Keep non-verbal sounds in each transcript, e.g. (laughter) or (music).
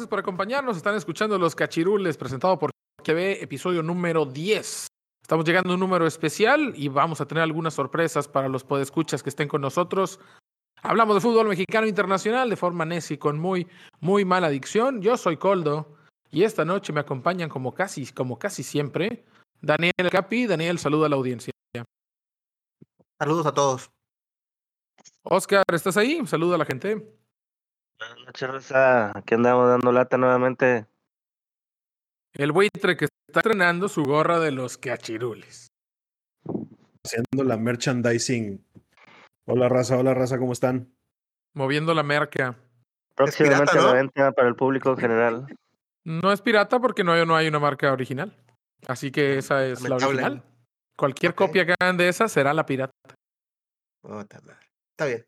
Gracias por acompañarnos. Están escuchando Los Cachirules, presentado por QB, episodio número 10. Estamos llegando a un número especial y vamos a tener algunas sorpresas para los podescuchas que estén con nosotros. Hablamos de fútbol mexicano internacional de forma neci con muy, muy mala adicción. Yo soy Coldo y esta noche me acompañan como casi, como casi siempre Daniel Capi. Daniel, saluda a la audiencia. Saludos a todos. Oscar, ¿estás ahí? Saluda a la gente. Buenas noches, Rosa. Aquí andamos dando lata nuevamente. El buitre que está estrenando su gorra de los cachirules. haciendo la merchandising. Hola raza, hola raza, ¿cómo están? Moviendo la merca. Próximamente pirata, la ¿no? venta para el público en general. No es pirata porque no hay, no hay una marca original. Así que esa es la original. Cualquier copia que hagan de esa será la pirata. Está bien.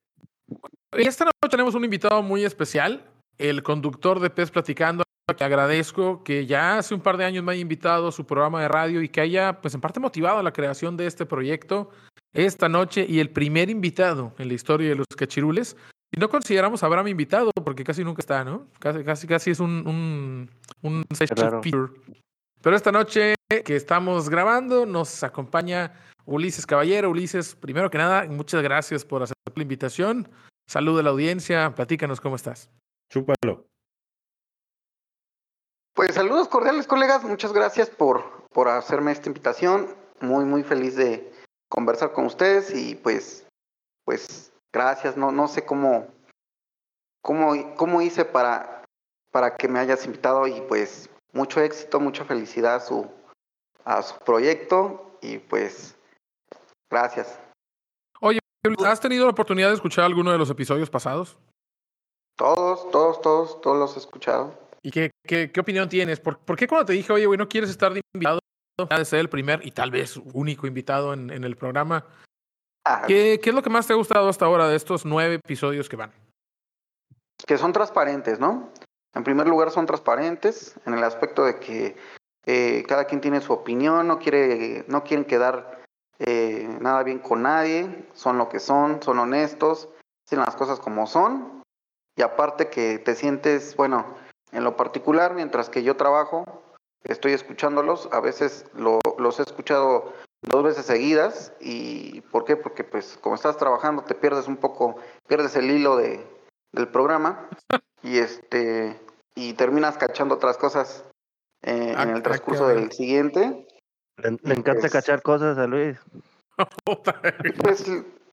Esta noche tenemos un invitado muy especial, el conductor de Pez Platicando, que agradezco que ya hace un par de años me haya invitado a su programa de radio y que haya, pues en parte motivado la creación de este proyecto esta noche y el primer invitado en la historia de los cachirules. Y no consideramos a Abraham invitado porque casi nunca está, ¿no? Casi, casi, casi es un, un, un feature. Pero esta noche que estamos grabando nos acompaña Ulises Caballero. Ulises, primero que nada, muchas gracias por aceptar la invitación. Salud a la audiencia, platícanos cómo estás. Chúpalo. Pues saludos cordiales, colegas. Muchas gracias por, por hacerme esta invitación. Muy, muy feliz de conversar con ustedes y pues, pues gracias. No, no sé cómo, cómo, cómo hice para, para que me hayas invitado y pues mucho éxito, mucha felicidad a su, a su proyecto y pues gracias. ¿Has tenido la oportunidad de escuchar alguno de los episodios pasados? Todos, todos, todos, todos los he escuchado. ¿Y qué, qué, qué opinión tienes? ¿Por, por qué cuando te dije, oye, güey, no quieres estar de invitado? Ha de ser el primer y tal vez único invitado en, en el programa. Ah, ¿Qué, ¿Qué es lo que más te ha gustado hasta ahora de estos nueve episodios que van? que son transparentes, ¿no? En primer lugar son transparentes en el aspecto de que eh, cada quien tiene su opinión, no quiere, no quieren quedar eh, nada bien con nadie, son lo que son, son honestos, dicen las cosas como son y aparte que te sientes, bueno, en lo particular, mientras que yo trabajo, estoy escuchándolos, a veces lo- los he escuchado dos veces seguidas y ¿por qué? Porque pues como estás trabajando te pierdes un poco, pierdes el hilo de, del programa (laughs) y este y terminas cachando otras cosas eh, Ah, en ah, el transcurso caray. del siguiente. Le, le encanta Pues- cachar cosas a Luis. (laughs) Pues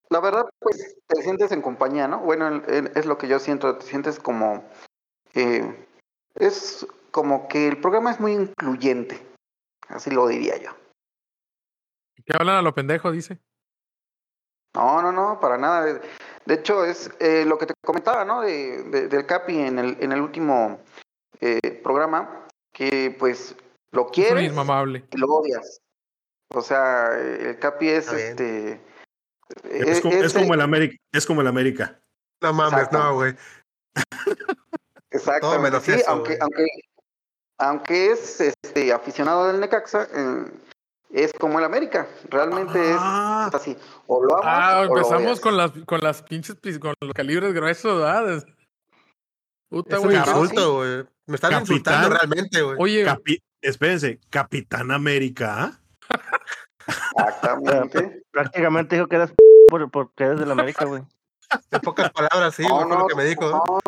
la verdad, pues te sientes en compañía, ¿no? Bueno, el- el- es lo que yo siento, te sientes como eh, es como que el programa es muy incluyente, así lo diría yo. ¿Qué hablan a lo pendejo, dice? No, no, no, para nada. De, de hecho, es eh, lo que te comentaba, ¿no? De, de- del Capi en el, en el último eh, programa, que pues lo quieres y lo odias. O sea, el Capi es este. Es, como, es como el América. Es como el América. No mames, Exacto. no, güey. Exacto. Todo menos sí, eso, aunque, güey. aunque, aunque es este aficionado del Necaxa, eh, es como el América. Realmente Ah. es así. O lo amas Ah, o lo empezamos con las, con las pinches, con los calibres gruesos, ¿verdad? Puta, Es güey. insulto, güey. Me están Capitán. insultando realmente, güey. Oye, Capi- espérense, Capitán América. ¿ah? Exactamente. (laughs) Prácticamente dijo que eras por, porque eres del América, güey. En pocas palabras, sí, No, fue lo no, que me dijo. no.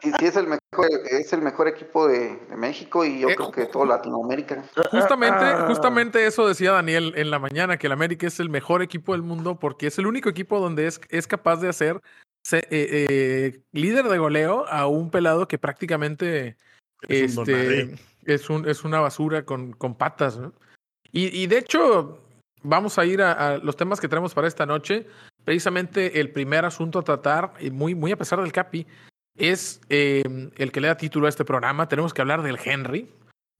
Sí, sí, es el mejor, es el mejor equipo de, de México y yo Eh, creo que de toda Latinoamérica. Justamente, Ah. justamente eso decía Daniel en la mañana, que el América es el mejor equipo del mundo porque es el único equipo donde es, es capaz de hacer se- eh, eh, líder de goleo a un pelado que prácticamente Es este, es, un, es una basura con, con patas. ¿no? Y, y de hecho, vamos a ir a, a los temas que tenemos para esta noche. Precisamente el primer asunto a tratar, y muy, muy a pesar del Capi, es eh, el que le da título a este programa. Tenemos que hablar del Henry,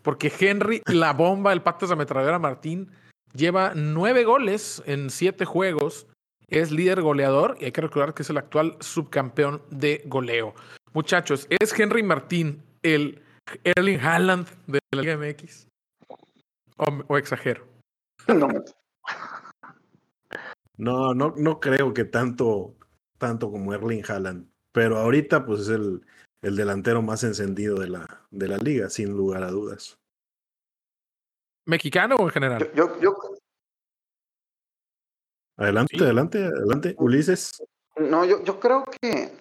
porque Henry, (laughs) la bomba, el pato de ametralladora Martín, lleva nueve goles en siete juegos. Es líder goleador y hay que recordar que es el actual subcampeón de goleo. Muchachos, ¿es Henry Martín el Erling Haaland de la Liga MX? ¿O, o exagero? (laughs) No, No, no, no creo que tanto, tanto como Erling Haaland. Pero ahorita, pues es el, el delantero más encendido de la, de la liga, sin lugar a dudas. ¿Mexicano o en general? yo, yo, Adelante, Sí. adelante, adelante. Ulises. no, yo, yo creo que,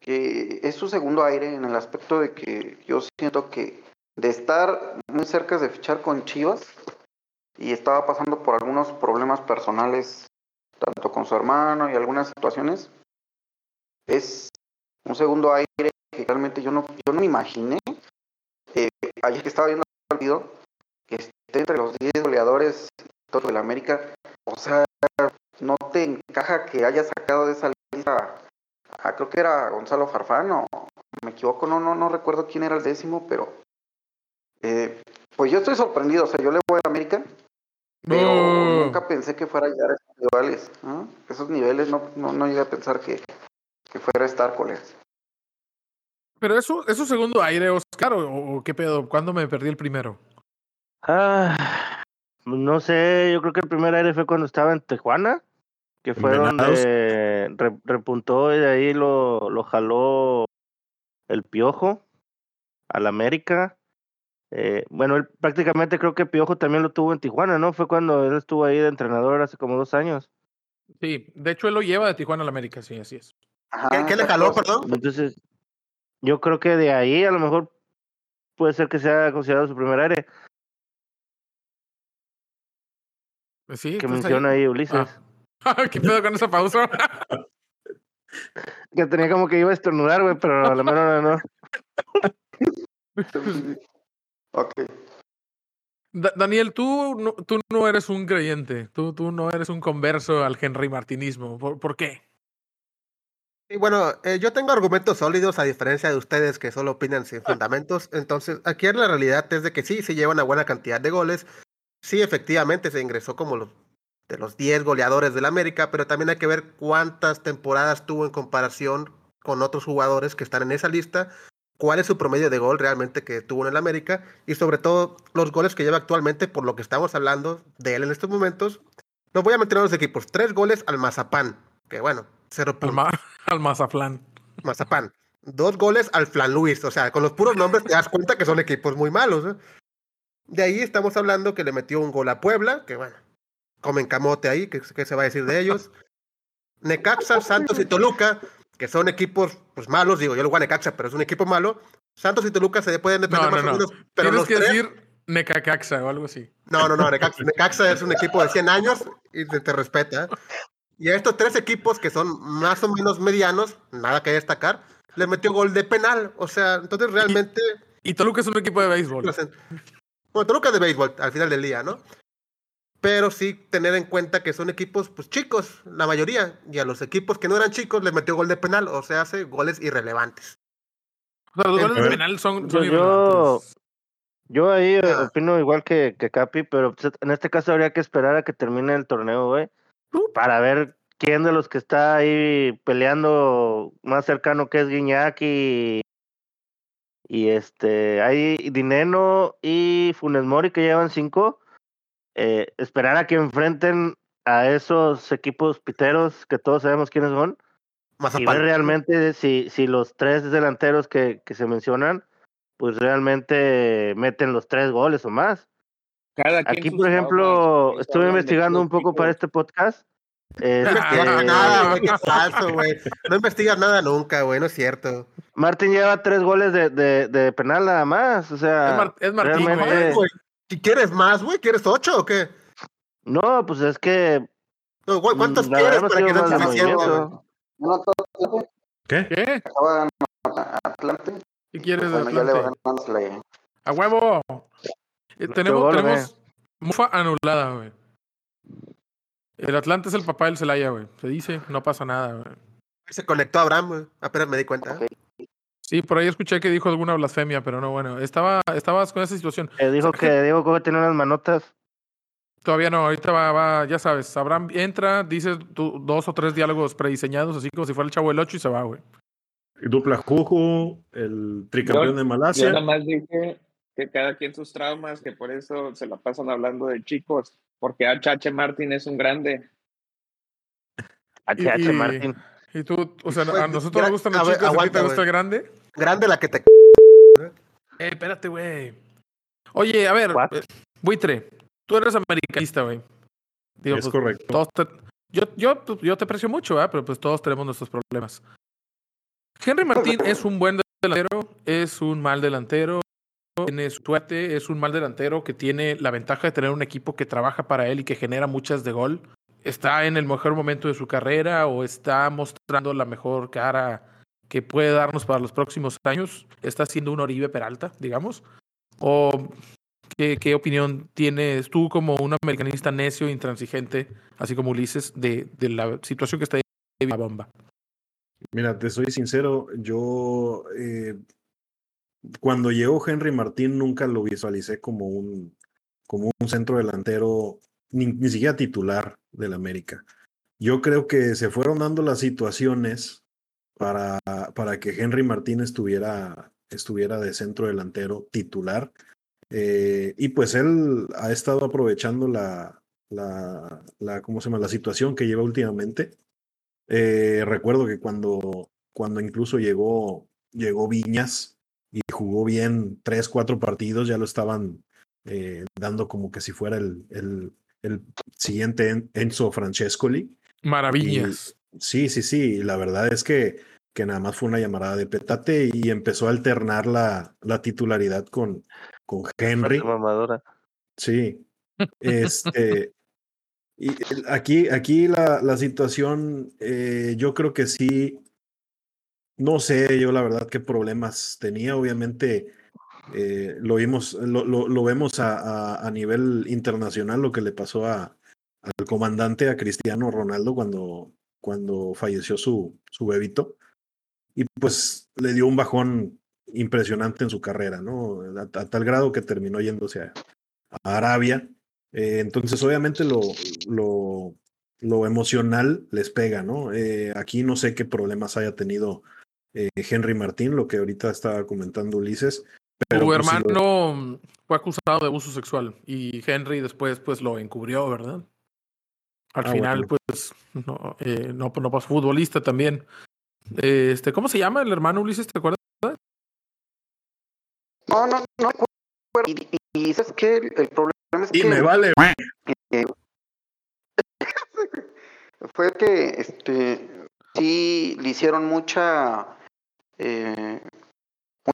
que es su segundo aire en el aspecto de que yo siento que de estar muy cerca de fichar con Chivas y estaba pasando por algunos problemas personales, tanto con su hermano y algunas situaciones, es un segundo aire que realmente yo no, yo no me imaginé. Eh, ayer que estaba viendo el partido, que esté entre los 10 goleadores todo de la América, o sea, no te encaja que haya sacado de esa lista a, creo que era Gonzalo Farfán o me equivoco, no, no, no recuerdo quién era el décimo, pero eh, pues yo estoy sorprendido, o sea, yo le voy a América, pero Oh. nunca pensé que fuera a llegar a esos niveles, ¿no? Esos niveles no, no, no llegué a pensar que, que fuera a estar colegas. Pero eso es su segundo aire, Oscar, o, o qué pedo, ¿cuándo me perdí el primero? Ah, no sé, yo creo que el primer aire fue cuando estaba en Tijuana, que fue Venados. donde re- repuntó y de ahí lo, lo jaló el Piojo al América. Eh, bueno, él prácticamente creo que Piojo también lo tuvo en Tijuana, ¿no? Fue cuando él estuvo ahí de entrenador hace como dos años. Sí, de hecho él lo lleva de Tijuana a la América, sí, así es. Ajá, ¿Qué, qué le jaló, perdón? Entonces, yo creo que de ahí a lo mejor puede ser que sea considerado su primer aire Pues Sí, que menciona ahí Ulises. Ah. (laughs) ¿Qué pedo con esa pausa? (laughs) Que tenía como que iba a estornudar, güey, pero a la mano no. (laughs) Ok. Da- Daniel, tú no, tú no eres un creyente, tú, tú no eres un converso al Henry Martinismo. ¿Por, por qué? Y bueno, eh, yo tengo argumentos sólidos a diferencia de ustedes que solo opinan sin fundamentos. Entonces, aquí la realidad es de que sí, se lleva una buena cantidad de goles. Sí, efectivamente, se ingresó como los de los 10 goleadores del América, pero también hay que ver cuántas temporadas tuvo en comparación con otros jugadores que están en esa lista, cuál es su promedio de gol realmente que tuvo en el América y sobre todo los goles que lleva actualmente por lo que estamos hablando de él en estos momentos. No voy a mentir a los equipos, tres goles al Mazapán, que bueno, cero Al, puntos. ma- al Mazaflán. Mazapán. Dos goles al Flan Luis. O sea, con los puros nombres te das cuenta que son equipos muy malos. ¿eh? De ahí estamos hablando que le metió un gol a Puebla, que bueno, comen camote ahí, que, que se va a decir de ellos. (laughs) Necaxa, Santos y Toluca, que son equipos pues malos, digo, yo lo voy a Necaxa, pero es un equipo malo. Santos y Toluca se pueden defender No, más no, pero Tienes los que tres- decir Necacaxa o algo así. no, no, no, Necaxa, (laughs) Necaxa es un equipo de 100 años y te, te respeta. Y a estos tres equipos que son más o menos medianos, nada que destacar, les metió gol de penal. O sea, entonces realmente... Y Toluca es un equipo de béisbol. Bueno, Toluca de béisbol al final del día, ¿no? Pero sí tener en cuenta que son equipos pues chicos, la mayoría. Y a los equipos que no eran chicos les metió gol de penal, o sea, hace goles irrelevantes. O sea, los goles de penal son, son Yo- yo- irrelevantes. Yo ahí eh, Ah. opino igual que, que Capi, pero pues, en este caso habría que esperar a que termine el torneo, güey, para ver quién de los que está ahí peleando más cercano que es Guiñac y, y este, hay Dineno y Funes Mori que llevan cinco, eh, esperar a que enfrenten a esos equipos piteros que todos sabemos quiénes son y ver Mazapán. realmente si, si los tres delanteros que, que se mencionan, pues realmente meten los tres goles o más. Cada Aquí, por ejemplo, estuve investigando un poco para este podcast. (laughs) No Este, investigas nada, güey, qué falso, güey. No investigas nada nunca, güey, no es cierto. Martín lleva tres goles de, de, de penal nada más. O sea, Es, Mar- es Martín, realmente- güey. Ay, güey, ¿y ¿Quieres más, güey? ¿Quieres ocho o qué? no, pues es que. No, güey, ¿Cuántos la quieres para que no no. No, todo ¿Qué? ¿Qué? acaba ganando Atlante. ¿Qué quieres de Atlante? ¡A huevo! Eh, tenemos, tenemos, Mufa anulada, güey. El Atlante es el papá del Celaya, güey. Se dice, no pasa nada, güey. Se conectó a Abraham, güey. Apenas me di cuenta. Sí, por ahí escuché que dijo alguna blasfemia, pero no, bueno. Estaba, estabas con esa situación. Eh, dijo que Diego Coca tiene unas manotas. Todavía no, ahorita va, va, ya sabes, Abraham entra, dice tu- dos o tres diálogos prediseñados, así como si fuera el chavo del 8 y se va, güey. Dupla Juju, el tricampeón Yo- de Yo Malasia. nada más dije que cada quien sus traumas, que por eso se la pasan hablando de chicos, porque HH Martin es un grande. HH y- Martin. Y tú, o sea, Pues, a nosotros nos gustan a los ver, chicos, ¿a ti te gusta el grande? Grande la que te. Eh, espérate, güey. Oye, a ver, What? eh, buitre, tú eres americanista, güey. Digo, Es pues, correcto. todos te- yo, yo, pues, yo te aprecio mucho, ¿verdad? pero pues todos tenemos nuestros problemas. Henry Martín es un buen delantero, es un mal delantero, tiene suerte, es un mal delantero que tiene la ventaja de tener un equipo que trabaja para él y que genera muchas de gol. Está en el mejor momento de su carrera o está mostrando la mejor cara que puede darnos para los próximos años. Está siendo un Oribe Peralta, digamos. ¿O qué, opinión tienes tú como un americanista necio, intransigente, así como Ulises, de, la situación que está ahí la bomba? Mira, te soy sincero, yo eh, cuando llegó Henry Martín nunca lo visualicé como un, como un centro delantero, ni, ni siquiera titular del América. Yo creo que se fueron dando las situaciones para, para que Henry Martín estuviera, estuviera de centro delantero titular. Eh, y pues él ha estado aprovechando la, la, la, ¿cómo se llama? la situación que lleva últimamente. Eh, recuerdo que cuando, cuando incluso llegó, llegó Viñas jugó bien tres, cuatro partidos, ya lo estaban eh, dando como que si fuera el, el, el siguiente En- Enzo Francescoli. Maravillas. Sí, sí, sí. y La verdad es que, que nada más fue una llamada de petate y empezó a alternar la, la titularidad con, con Henry. Sí. (laughs) Este. Y aquí, aquí la, la situación, eh, yo creo que sí. No sé, yo la verdad qué problemas tenía. Obviamente eh, lo vimos, lo, lo, vemos a, a, nivel internacional, lo que le pasó a, al comandante, a Cristiano Ronaldo, cuando, cuando falleció su, su bebito. Y pues le dio un bajón impresionante en su carrera, ¿no? A, tal grado que terminó yéndose a, a Arabia. Eh, entonces, obviamente, lo, lo, lo emocional les pega, ¿no? Eh, aquí no sé qué problemas haya tenido eh, Henry Martín, lo que ahorita estaba comentando Ulises. Pero Tu pues, si lo- hermano fue acusado de abuso sexual y Henry después pues lo encubrió, ¿verdad? Al Ah, final, bueno. pues, no, eh, no, no pasó futbolista también. Eh, Este, ¿cómo se llama el hermano Ulises? ¿Te acuerdas? No, no, no. Y, y, y ¿sabes qué? El, el problema es Y que me vale. (laughs) fue que este sí le hicieron mucha eh,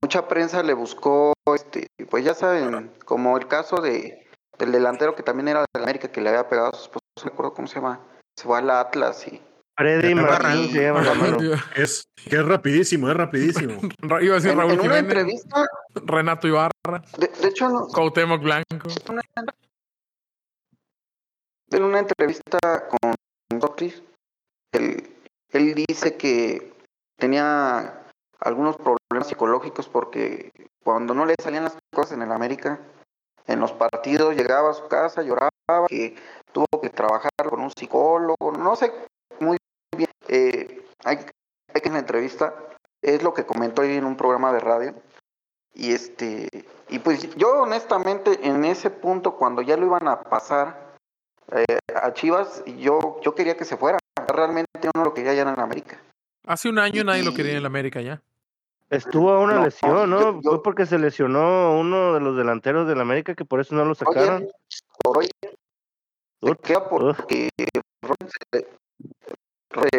mucha prensa le buscó este pues ya saben como el caso de del delantero que también era de América que le había pegado a su esposa no recuerdo cómo se llama se fue al Atlas y Freddy Martín se la mano. (laughs) Es que es rapidísimo, es rapidísimo. (laughs) Ra- Iba a decir en, Raúl en una Jiménez, entrevista Renato Ibarra, de, de hecho no- Cuauhtémoc Blanco. en una entrevista con Socrates, él, él dice que tenía algunos problemas psicológicos porque cuando no le salían las cosas en el América, en los partidos llegaba a su casa, lloraba, que tuvo que trabajar con un psicólogo, no sé muy bien. Eh, hay, que en la entrevista, es lo que comentó ahí en un programa de radio. Y este, y pues yo honestamente en ese punto, cuando ya lo iban a pasar, eh, a Chivas, yo, yo quería que se fuera. Realmente yo no lo quería ya en América. Hace un año nadie lo quería en el América ya. Estuvo a una No, lesión, ¿no? yo- yo- Fue porque se lesionó uno de los delanteros del América que por eso no lo sacaron. Oye, por hoy se queda porque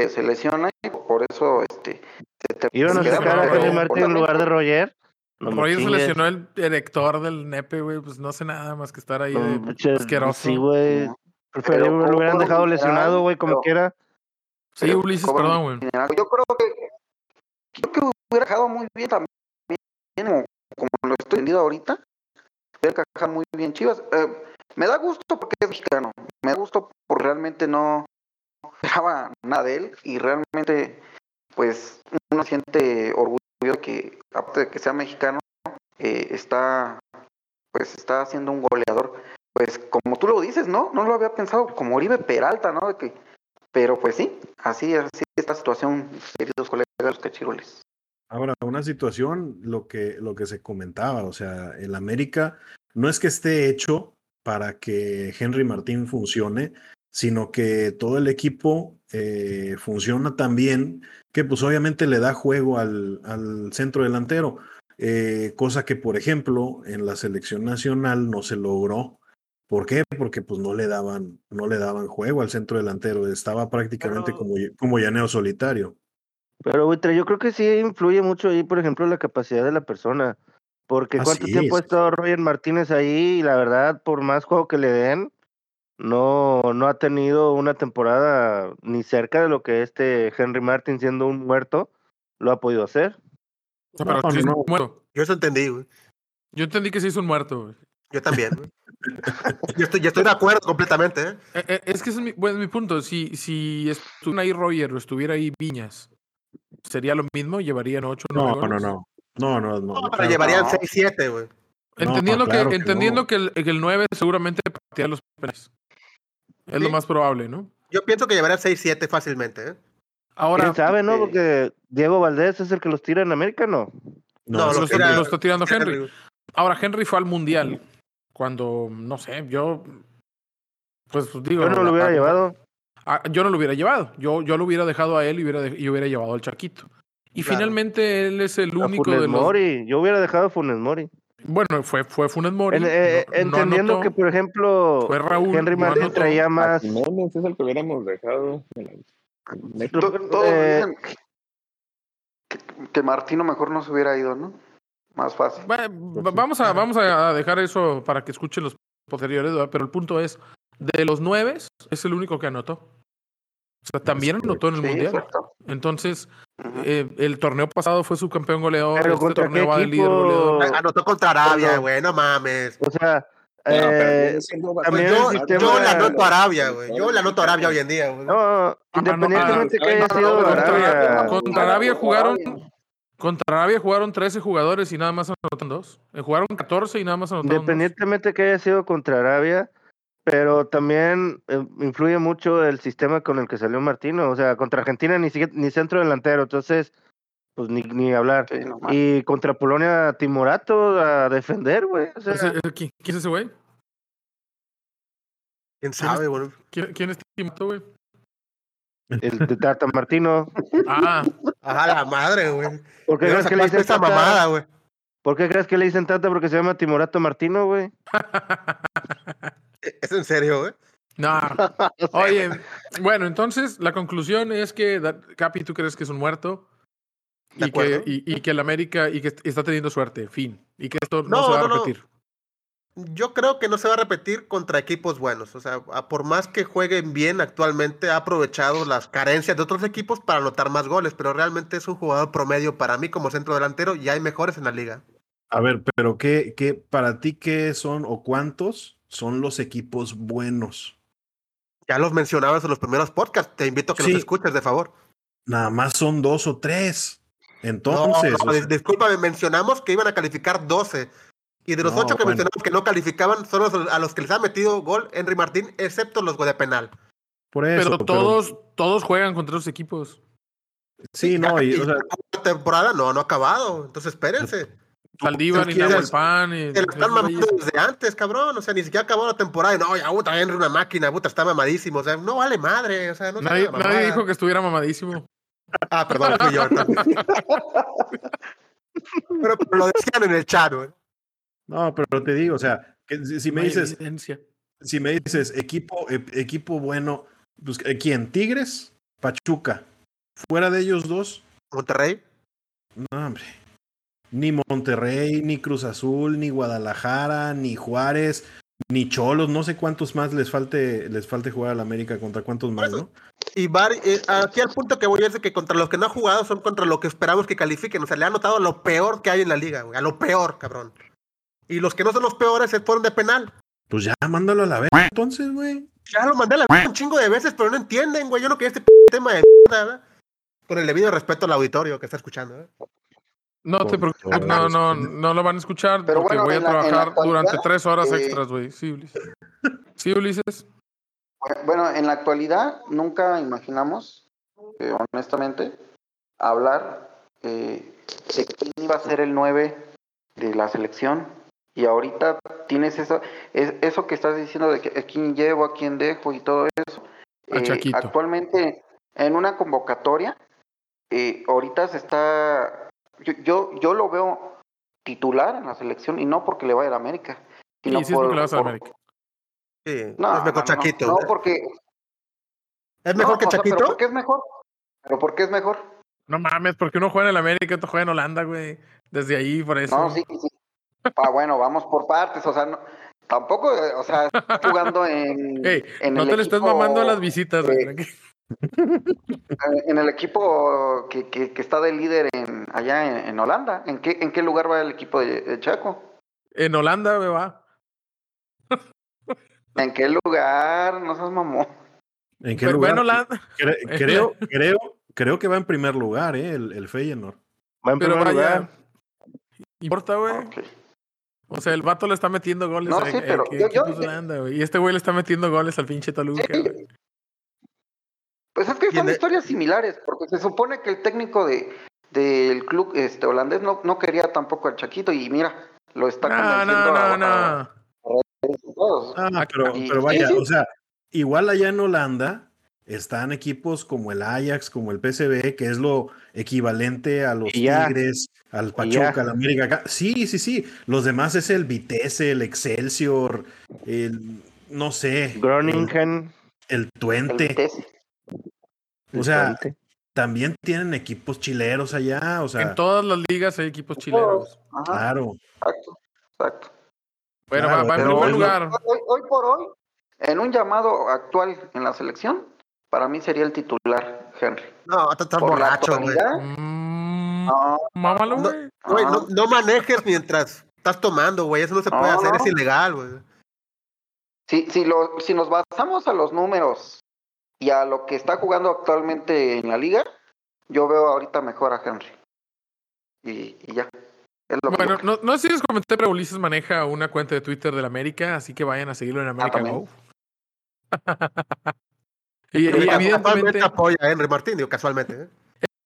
se, lesiona y por eso este se te- Iban a sacar a por Martín en lugar de. Roger. No se lesionó el director del nepe, güey, pues no hace nada más que estar ahí No, de asqueroso. Sí, güey. Pero lo hubieran dejado lesionado, güey, como pero- quiera. Sí, Ulises, perdón, güey. Yo creo que yo creo que hubiera dejado muy bien también como, como lo estoy entendiendo ahorita. Hubiera encajado muy bien Chivas. Eh, me da gusto porque es mexicano. Me da gusto porque realmente no dejaba nada de él y realmente, pues, uno siente orgullo de que, aparte de que sea mexicano, eh, está, pues, está haciendo un goleador. Pues, como tú lo dices, ¿no? No lo había pensado, como Oribe Peralta, ¿no? De que, pero pues sí, así, así esta situación, queridos colegas los cachirules. Ahora, una situación, lo que, lo que se comentaba, o sea, el América no es que esté hecho para que Henry Martín funcione, sino que todo el equipo eh, funciona tan bien que pues obviamente le da juego al, al centro delantero, eh, cosa que por ejemplo en la selección nacional no se logró. ¿Por qué? Porque pues no le daban, no le daban juego al centro delantero, estaba prácticamente Pero- como, como llaneo solitario. Pero, Buitre, yo creo que sí influye mucho ahí, por ejemplo, la capacidad de la persona. Porque Ah, cuánto sí, tiempo ha estado Roger Martínez ahí y la verdad, por más juego que le den, no, no ha tenido una temporada ni cerca de lo que este Henry Martin, siendo un muerto, lo ha podido hacer. No, pero no, muerto. Yo eso entendí, güey. Yo entendí que sí es un muerto. güey. Yo también, (laughs) yo, estoy, yo estoy de acuerdo completamente, ¿eh? Eh, eh, Es que ese es mi, bueno, mi punto. Si, si estuviera ahí Roger o estuviera ahí Viñas, ¿sería lo mismo? ¿Llevarían 8 o 9 No, no, no. No, no, no. no, Pero claro. llevarían no. 6-7, güey. Entendiendo, No, claro que, que entendiendo no. que, el, que el 9 seguramente patea los penales. Es lo más probable, ¿no? Yo pienso que llevarían 6-7 fácilmente, ¿eh? Ahora, ¿Quién sabe, no? eh, Porque Diego Valdés es el que los tira en América, ¿no? No, lo, lo está, tira- lo está tirando Henry. Ahora, Henry fue al Mundial cuando, no sé, yo. Pues digo. Yo no lo hubiera llevado. a- yo no lo hubiera llevado. Yo, yo lo hubiera dejado a él y hubiera, de- y hubiera llevado al Charquito. Y Claro. finalmente él es el único Funes de los. Mori. Yo hubiera dejado a Funes Mori. Bueno, fue, fue Funes Mori. En- eh, no- no entendiendo anotó. que, por ejemplo, Fue Raúl, Henry no anotó. traía más. Jiménez es el que hubiéramos dejado. Todos Eh, dicen que, que Martino mejor no se hubiera ido, ¿no? Más fácil. Va- vamos, a, vamos a dejar eso para que escuchen los posteriores, ¿verdad? pero el punto es, de los nueve, es el único que anotó. O sea, también Es anotó en el Sí, Mundial. exacto. Entonces, eh, el torneo pasado fue subcampeón goleador, Pero este ¿contra torneo va de líder goleador. Anotó contra Arabia, güey, no mames. O sea, No, eh, Pues yo, sistema- yo la- a Arabia, güey. Yo le anoto a Arabia hoy en día, güey. no, independientemente ah, que haya ah, sido Arabia. Contra Arabia jugaron, contra Arabia jugaron 13 jugadores y nada más anotaron dos. Eh, Jugaron 14 y nada más anotaron dos. Independientemente que haya sido contra Arabia, pero también eh, influye mucho el sistema con el que salió Martino. O sea, contra Argentina ni, siquiera- ni centro delantero, entonces, pues ni, ni hablar. Sí, no más. Y contra Polonia, Timorato a defender, güey. O sea, Ese- eh, ¿Quién, quién es ese güey? ¿Quién sabe, güey? ¿Quién, quién es Timoto, güey? El de Tata Martino. Ah, Ajá, la madre, güey. ¿Por qué ¿De crees que le dicen esa Tata? mamada, güey? ¿Por qué crees que le dicen Tata? Porque se llama Timorato Martino, güey. (laughs) ¿Es en serio, güey? no. (laughs) Oye, bueno, entonces la conclusión es que Capi, tú crees que es un muerto De y que, acuerdo. y, y que el América y que est- está teniendo suerte, fin, y que esto no, No, se va no, a no. repetir. Yo creo que no se va a repetir contra equipos buenos. O sea, por más que jueguen bien actualmente, ha aprovechado las carencias de otros equipos para anotar más goles. Pero realmente es un jugador promedio para mí como centro delantero y hay mejores en la liga. A ver, pero ¿qué, qué, para ti qué son o cuántos son los equipos buenos? Ya los mencionabas en los primeros podcasts. Te invito a que Sí. los escuches, de favor. Nada más son dos o tres. No, Entonces, no, o sea, dis- discúlpame, mencionamos que iban a calificar 12. Y de los No, 8 que bueno. mencionamos que no calificaban, son los a los que les ha metido gol Henry Martín, excepto los de penal. por eso. Pero todos, todos juegan contra esos equipos. sí, no, y, o sea, (laughs) la temporada no, no ha acabado. Entonces espérense. Saldívar y Nahuel Pan. Y, están esos mamando desde antes, cabrón. O sea, ni siquiera acabó la temporada. Y no, ya, puta, Henry una máquina, puta, está mamadísimo. O sea, no vale madre. O sea, no nadie, nadie dijo que estuviera mamadísimo. Ah, perdón, fui yo. pero, (laughs) pero lo decían en el chat, güey. No, pero te digo, o sea, que si, si me No dices, evidencia. si me dices equipo, e- equipo bueno, pues eh, ¿quién? Tigres, Pachuca. Fuera de ellos dos, Monterrey. no, hombre. Ni Monterrey, ni Cruz Azul, ni Guadalajara, ni Juárez, ni Cholos, no sé cuántos más les falte, les falte jugar a la América contra cuántos más, ¿no? Y vari- eh, aquí al punto que voy es de que contra los que no ha jugado son contra lo que esperamos que califiquen. O sea, le ha notado lo peor que hay en la liga, güey. A lo peor, cabrón. Y los que no son los peores se fueron de penal. Pues ya, mándalo a la vez entonces, güey. Ya lo mandé a la (laughs) un chingo de veces, pero no entienden, güey. Yo no quería este tema de nada. Con el debido respeto al auditorio que está escuchando, ¿eh? No te preocupes, no, no, no lo van a escuchar Pero porque bueno, voy a la- trabajar durante tres horas eh, extras, güey. Sí, Ulises. Sí, Ulises. Bueno, en la actualidad nunca imaginamos, eh, honestamente, hablar eh, de quién iba a ser el 9 de la selección. Y ahorita tienes eso, es, eso que estás diciendo de que a quién llevo, a quién dejo y todo eso. A Eh, Chaquito. actualmente, en una convocatoria, eh, ahorita se está. Yo, yo, yo lo veo titular en la selección y no porque le vaya a la América. Sí, sino sí, es porque le vas a por- América. Sí, No, es mejor no, Chaquito. No, porque. ¿Es mejor no, que o sea, Chaquito? ¿Pero por qué es mejor? ¿Pero por qué es mejor? No mames, porque uno juega en el América y otro juega en Holanda, güey. Desde ahí, por eso. No, sí, sí. Ah, bueno, vamos por partes, o sea, no, tampoco, eh, o sea, estás jugando en, (laughs) en no el te le equipo- mamando a las visitas, eh, en el equipo que, que, que está de líder en, allá en, en Holanda. ¿En qué, ¿En qué lugar va el equipo de, de Chaco? En Holanda, güey, va. ¿En qué lugar? No seas mamón. ¿En qué Pero lugar? en Holanda. Cre- (laughs) creo, creo, creo que va en primer lugar, ¿eh? El, el Feyenoord. Va en Pero primer vaya. lugar. Importa, güey. Ok. O sea, el vato le está metiendo goles No, a, sí, pero a yo- yo- Holanda, güey. Y este güey le está metiendo goles al pinche Toluca, Sí. güey. Pues es que son historias similares, porque se supone que el técnico de del club este holandés no, no quería tampoco al Chaquito y mira, lo está No, convenciendo no, a- no, a- no. todos. Ah, pero, y- pero vaya, o sea, igual allá en Holanda están equipos como el Ajax, como el PSV, que es lo equivalente a los ya. Tigres, al Pachuca, al América. Sí, sí, sí. Los demás es el Vitesse, el Excelsior, el no sé, Groningen. el El Twente. Vitesse. O sea, también tienen equipos chileros allá, o sea, En todas las ligas hay equipos chileros. Ajá, claro. exacto, exacto. Bueno, Claro, va, va en primer lugar. Hoy, hoy por hoy, en un llamado actual en la selección, para mí sería el titular, Henry. No, tú estás Por la borracho, güey. Mm, no, mámalo, güey. Güey, no, Ah. no manejes mientras estás tomando, güey. Eso no se No, puede hacer, no. es ilegal, güey. Si, si, lo, si nos basamos a los números y a lo que está jugando actualmente en la liga, yo veo ahorita mejor a Henry. Y, y ya. Es lo que- Bueno, no, no sé si les comenté, pero Ulises maneja una cuenta de Twitter del América, así que vayan a seguirlo en América también. Go. (laughs) y, y evidentemente, apoya a Henry Martín, digo, casualmente. ¿eh?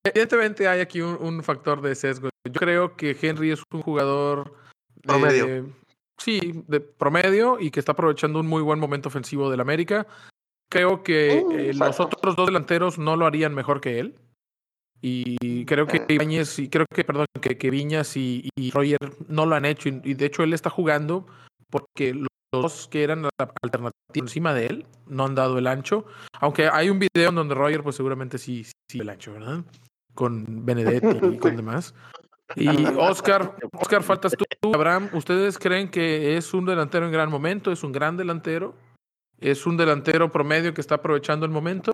evidentemente hay aquí un, un factor de sesgo. Yo creo que Henry es un jugador de- Promedio. sí, de promedio y que está aprovechando un muy buen momento ofensivo del América. Creo que Mm, eh, los otros dos delanteros no lo harían mejor que él. Y creo que Eh. Ibáñez y creo que, perdón, que, que Viñas y, y Roger no lo han hecho. Y, y de hecho él está jugando porque dos que eran la alternativa encima de él no han dado el ancho. Aunque hay un video en donde Roger, pues seguramente sí, sí el ancho, ¿verdad? Con Benedetti y con (laughs) demás. Y Oscar, Oscar, faltas tú, Abraham. ¿Ustedes creen que es un delantero en gran momento? ¿Es un gran delantero? ¿Es un delantero promedio que está aprovechando el momento?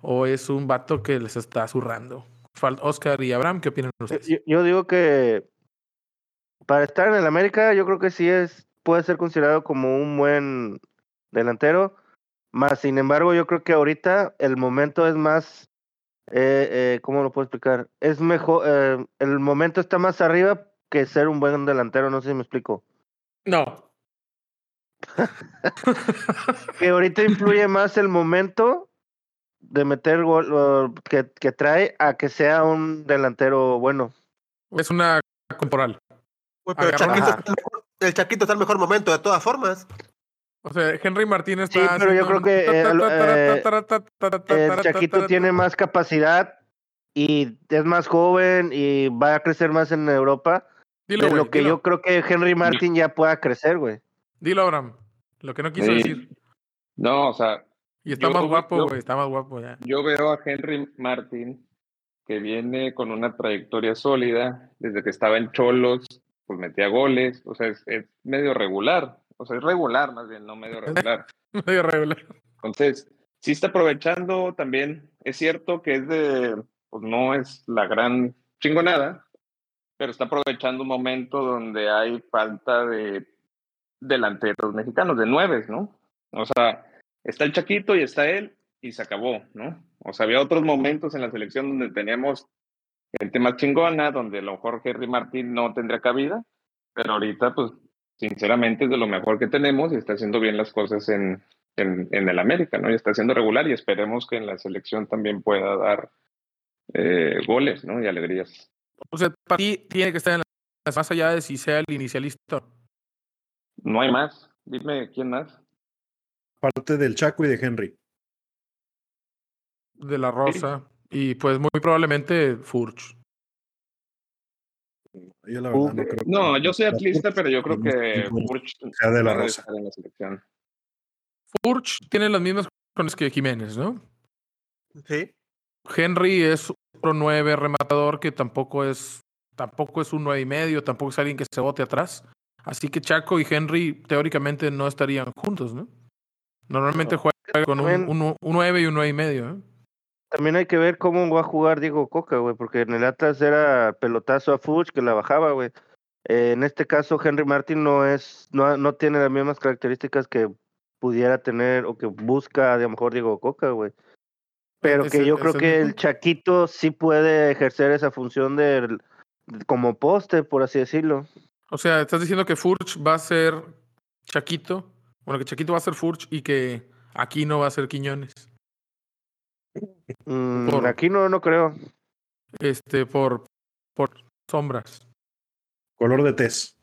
¿O es un vato que les está zurrando? Oscar y Abraham, ¿qué opinan ustedes? Yo, yo digo que para estar en el América, yo creo que sí es, puede ser considerado como un buen delantero. Más sin embargo, yo creo que ahorita el momento es más, eh, eh, ¿cómo lo puedo explicar? Es mejor, eh, el momento está más arriba que ser un buen delantero, no sé si me explico. No. (laughs) Que ahorita influye más el momento de meter gol o que, que trae a que sea un delantero bueno. Es una temporal. Güey, pero el Chaquito, está en mejor- el mejor momento, de todas formas. O sea, Henry Martínez Sí, está. pero yo creo que el, eh, El Chaquito tiene más capacidad y es más joven y va a crecer más en Europa Dilo, de güey, lo que dilo. yo creo que Henry Martin ya pueda crecer, güey. Dilo, Abraham. Lo que no quiso Sí. decir. No, o sea, Y está Yo- más guapo, yo- güey. Está más guapo ya. yo veo a Henry Martin que viene con una trayectoria sólida desde que estaba en Cholos, pues metía goles, o sea, es, es medio regular, o sea, es regular más bien, no medio regular. (laughs) Medio regular. Entonces, sí está aprovechando también, es cierto que es de, pues no es la gran chingonada, pero está aprovechando un momento donde hay falta de, delanteros mexicanos, de nueve, ¿no? O sea, está el Chaquito y está él y se acabó, ¿no? O sea, había otros momentos en la selección donde teníamos gente más chingona, donde a lo mejor Henry Martín no tendría cabida, pero ahorita, pues, sinceramente es de lo mejor que tenemos y está haciendo bien las cosas en, en, en el América, ¿no? Y está haciendo regular y esperemos que en la selección también pueda dar eh, goles, ¿no? Y alegrías. O sea, para ti tiene que estar en la más allá de si sea el inicialista. No hay más. Dime quién más. Parte del Chaco y de Henry. De la Rosa. Y pues muy probablemente Furch. Yo la verdad no creo que- No, yo soy atlista, pero yo creo que este tipo Furch sea de la debe Rosa. estar en la selección. Furch tiene las mismas condiciones que Jiménez, ¿no? Sí. Henry es otro nueve rematador que tampoco es, tampoco es un nueve y medio, tampoco es alguien que se bote atrás. Así que Chaco y Henry teóricamente no estarían juntos, ¿no? Normalmente juega con un, un nueve y un nueve y medio, ¿eh? También hay que ver cómo va a jugar Diego Coca, güey, porque en el Atlas era pelotazo a Fuchs que la bajaba, güey. Eh, en este caso, Henry Martin no es, no, no tiene las mismas características que pudiera tener o que busca a lo mejor Diego Coca, güey. Pero que yo creo que el. Chaquito sí puede ejercer esa función de como poste, por así decirlo. O sea, estás diciendo que Furch va a ser Chaquito, bueno, que Chaquito va a ser Furch y que aquí no va a ser Quiñones. Mm, Por- Aquí no, no creo. Este, por, por sombras Color de tez.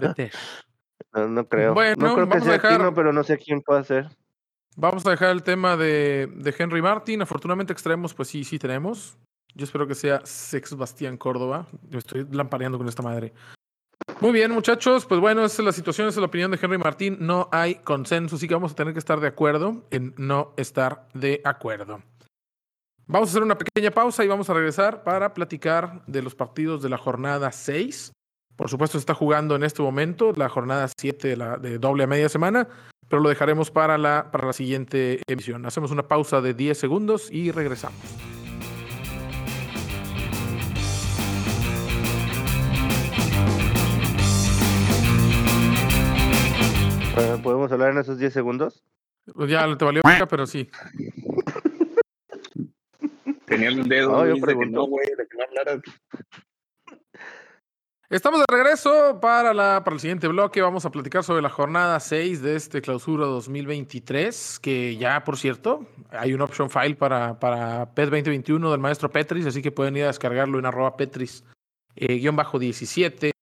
de té. (laughs) No, no creo. Bueno, no creo que sea dejar- Aquino, pero no sé quién puede ser. Vamos a dejar el tema de, de Henry Martin. Afortunadamente extremos, pues sí, sí tenemos. Yo espero que sea Sex Bastián Córdoba. Yo estoy lampareando con esta madre. Muy bien, muchachos. Pues bueno, esa es la situación, esa es la opinión de Henry Martín. No hay consenso, así que vamos a tener que estar de acuerdo en no estar de acuerdo. Vamos a hacer una pequeña pausa y vamos a regresar para platicar de los partidos de la jornada 6. Por supuesto, se está jugando en este momento la jornada 7 de, doble a media semana, pero lo dejaremos para la, para la siguiente emisión. Hacemos una pausa de 10 segundos y regresamos. ¿Podemos hablar en esos 10 segundos? Pues ya te valió, pero sí. Tenía el dedo No, yo de que pregunto. no, güey, de que no hablaras. Estamos de regreso para, la, para el siguiente bloque. Vamos a platicar sobre la jornada 6 de este clausura 2023, que ya, por cierto, hay un option file para, para PES 2021 del maestro Petris, así que pueden ir a descargarlo en arroba Petris, eh, guion bajo 17.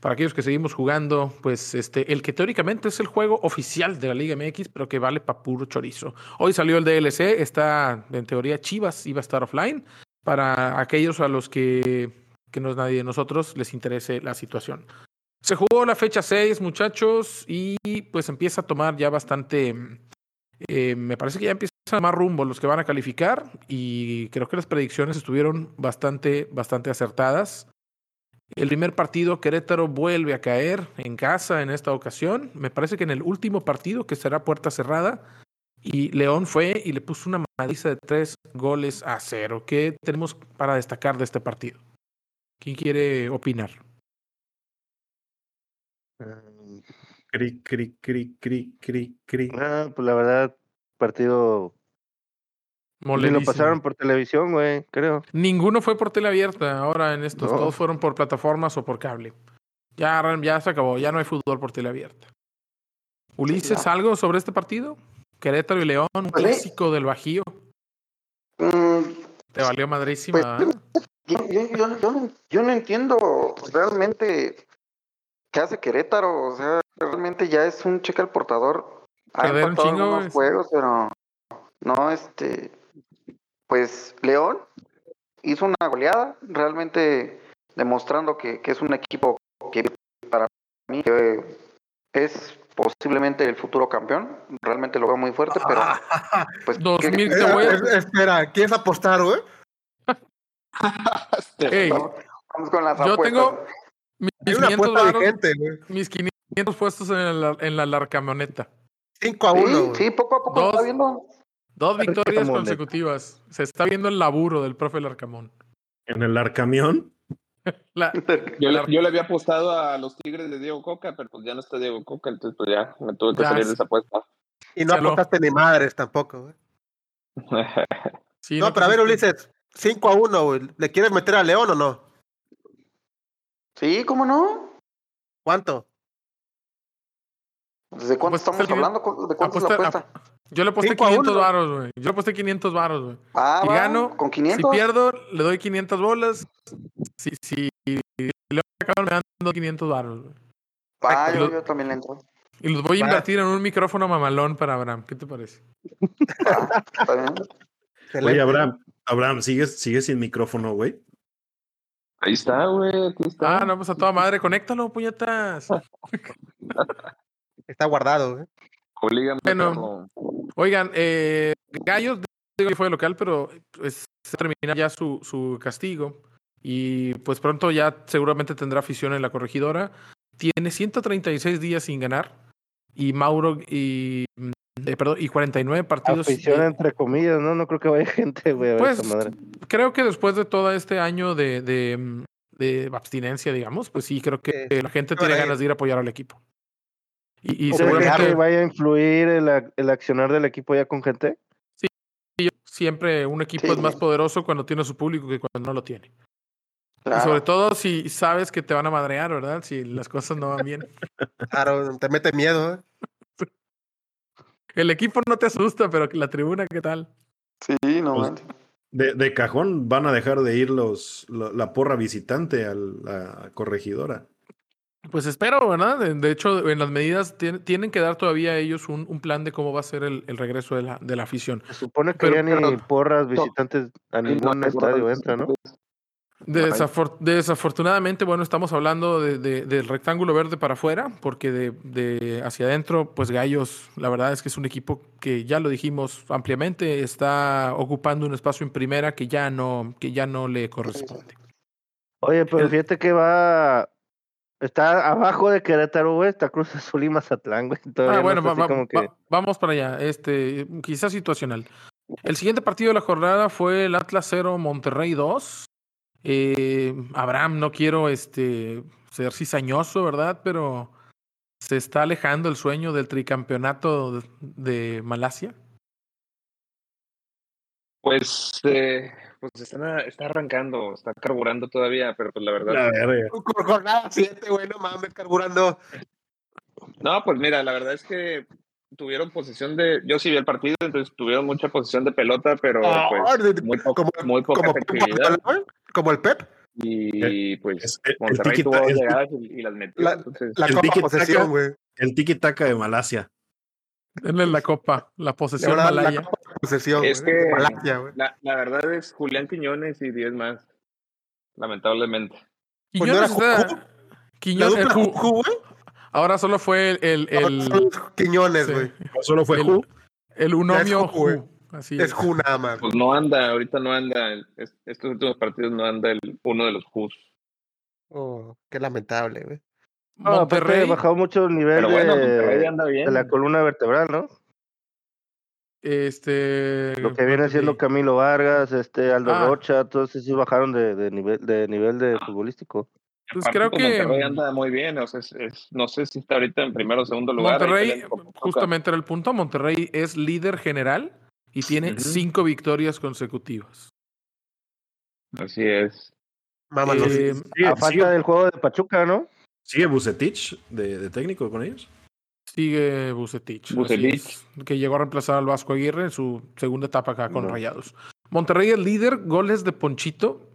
Para aquellos que seguimos jugando, pues este, el que teóricamente es el juego oficial de la Liga MX, pero que vale pa' puro chorizo. Hoy salió el DLC, está en teoría Chivas, iba a estar offline. Para aquellos a los que que no es nadie de nosotros, les interese la situación. Se jugó la fecha 6, muchachos, y pues empieza a tomar ya bastante. eh, me parece que ya empieza tomar rumbo los que van a calificar, y creo que las predicciones estuvieron bastante, bastante acertadas. El primer partido, Querétaro vuelve a caer en casa en esta ocasión. Me parece que en el último partido, que será puerta cerrada, y León fue y le puso una madriza de tres goles a cero. ¿Qué tenemos para destacar de este partido? ¿Quién quiere opinar? Mm, Cri, cri, cri, cri, cri, cri. Ah, pues la verdad, partido. Ni lo pasaron por televisión, güey, creo. Ninguno fue por tele abierta ahora en estos. No. Todos fueron por plataformas o por cable. Ya, ya se acabó. Ya no hay fútbol por tele abierta. Ulises, ¿algo sobre este partido? Querétaro y León, un Pues clásico del Bajío. Mm, Te valió madrísima. Pues, ¿eh? yo, yo, yo, yo no- yo no entiendo realmente qué hace Querétaro. O sea, realmente ya es un cheque al portador. Ha empatado chingo, algunos juegos, pero no, este. Pues León hizo una goleada, realmente demostrando que, que es un equipo que para mí eh, es posiblemente el futuro campeón. Realmente lo veo muy fuerte, pero (laughs) pues. Dos ¿qué- mil qué- te voy a- espera, ¿quieres apostar, güey? (laughs) Ey, Vamos con las yo apuestas. tengo mis una 500 apuesta varos, vigente, mis 500 puestos en la, en la larcamioneta. 5 a 1. Sí, sí, poco a poco Dos. está viendo. Dos victorias consecutivas. Se está viendo el laburo del profe Larcamón. En el Arcamión. (laughs) (laughs) La- Yo, la- le, yo le había apostado a los Tigres de Diego Coca, pero pues ya no está Diego Coca, entonces pues ya me tuve que Ya, salir de esa apuesta. Y no apostaste ni madres tampoco, güey. (laughs) sí, No, pero a ver, Ulises, 5 a 1, güey. ¿Le quieres meter a León o no? Sí, ¿cómo no? ¿Cuánto? ¿Desde cuánto Apuesta estamos hablando? ¿Cu- ¿De cuánto es la apuesta- apuesta? Yo le aposté Cinco a 500 uno. varos, güey. Yo le aposté 500 varos, güey. Ah, Si va, gano, con Si 500. pierdo, le doy 500 bolas. Si, si León acaban me dando 500 baros. güey. Ah, yo, yo también le entro. Y los voy a invertir en un micrófono mamalón para Abraham. ¿Qué te parece? Va, está bien. Excelente. Oye, Abraham, Abraham, ¿sigues, sigues sin micrófono, güey? Ahí está, güey, aquí está. Ah, no, pues a toda madre, conéctalo, puñetas. Está guardado, güey. Oblígame, Bueno. perro. Oigan, eh, Gallos digo que fue local, pero pues, se termina ya su, su castigo. Y pues pronto ya seguramente tendrá afición en la corregidora. Tiene 136 días sin ganar. Y Mauro y. mm, eh, perdón, y 49 partidos. Afición entre comillas, ¿no? No creo que vaya (laughs) gente, güey, Pues esa madre. creo que después de todo este año de, de, mm, de abstinencia, digamos, pues sí, creo que Sí. la gente tiene ganas de ir a apoyar al equipo. Y, y ¿Crees seguramente que vaya a influir el, el accionar del equipo ya con gente? siempre un equipo Sí. es más poderoso cuando tiene su público que cuando no lo tiene. Y sobre todo si sabes que te van a madrear, ¿verdad? Si las cosas no van bien. (laughs) Claro, te mete miedo, ¿eh? El equipo no te asusta, pero la tribuna, ¿qué tal? Sí, no Pues. De, de cajón van a dejar de ir los, la, la porra visitante a la corregidora. Pues espero, ¿verdad? De- De hecho, en las medidas tien- tienen que dar todavía ellos un, un plan de cómo va a ser el, el regreso de la, de la afición. Se supone que Pero- ya ni pero- porras visitantes a ningún estadio entra, ¿no? Desafor- desafortunadamente, bueno, estamos hablando de- de- del rectángulo verde para afuera, porque de, de hacia adentro, pues Gallos, la verdad es que es un equipo que ya lo dijimos ampliamente, está ocupando un espacio en primera que ya no, que ya no le corresponde. Oye, pero fíjate que va. Está abajo de Querétaro, güey. Está Cruz Azul y Mazatlán, güey. Ah, no bueno, está va- así va- como que- va- vamos para allá. Este, quizás situacional. El siguiente partido de la jornada fue el Atlas 0, Monterrey 2. Eh, Abraham, no quiero este, ser cizañoso, ¿verdad? Pero se está alejando el sueño del tricampeonato de Malasia. Pues, eh, pues está, está arrancando, está carburando todavía, pero pues la verdad. La verga. Con jornada 7, güey, no mames, carburando. No, pues mira, la verdad es que tuvieron posesión de. Yo sí vi el partido, entonces tuvieron mucha posesión de pelota, pero Ah, pues de- muy, po- como, muy poca como, efectividad. como, como el Pep, Y pues Es- el- el Monterrey tiki- tuvo dos el- llegadas y, y las metió. La- entonces, la El tiki-taka. posesión, güey. El tiki-taka de Malasia. Denle la copa, la posesión la malaya. copa posesión, Es güey, que- Malasia, la, la verdad es Julián Quiñones y 10 más, lamentablemente. Pues no era Quiñones La Quiñones, el dupla Ju- Juju, güey. ahora solo fue el, el, Quiñones, sí, güey. Solo fue el- Ju. el unomio Ju. Así Es es. Ju nada más. Pues no anda, ahorita no anda, estos últimos partidos no anda el, uno de los Jus. Oh, qué lamentable, güey. No, Monterrey, ha bajado mucho el nivel bueno, Monterrey de, anda bien. de la columna vertebral, ¿no? este. Lo que viene siendo. Camilo Vargas, este Aldo Ah. Rocha, todos esos bajaron de, de nivel de nivel de futbolístico. Pues Aparte, creo que- Monterrey anda muy bien, o sea, es- es- no sé si está ahorita en primero o segundo lugar. Monterrey, justamente era el punto. Monterrey es líder general y tiene cinco victorias consecutivas. Así es. Mámalos. Eh, a falta sigue- del juego de Pachuca, ¿no? Sigue Bucetich de, de técnico con ellos. Sigue Bucetich, Bucetich. es, que llegó a reemplazar al Vasco Aguirre en su segunda etapa acá con No. Rayados. Monterrey es líder, goles de Ponchito,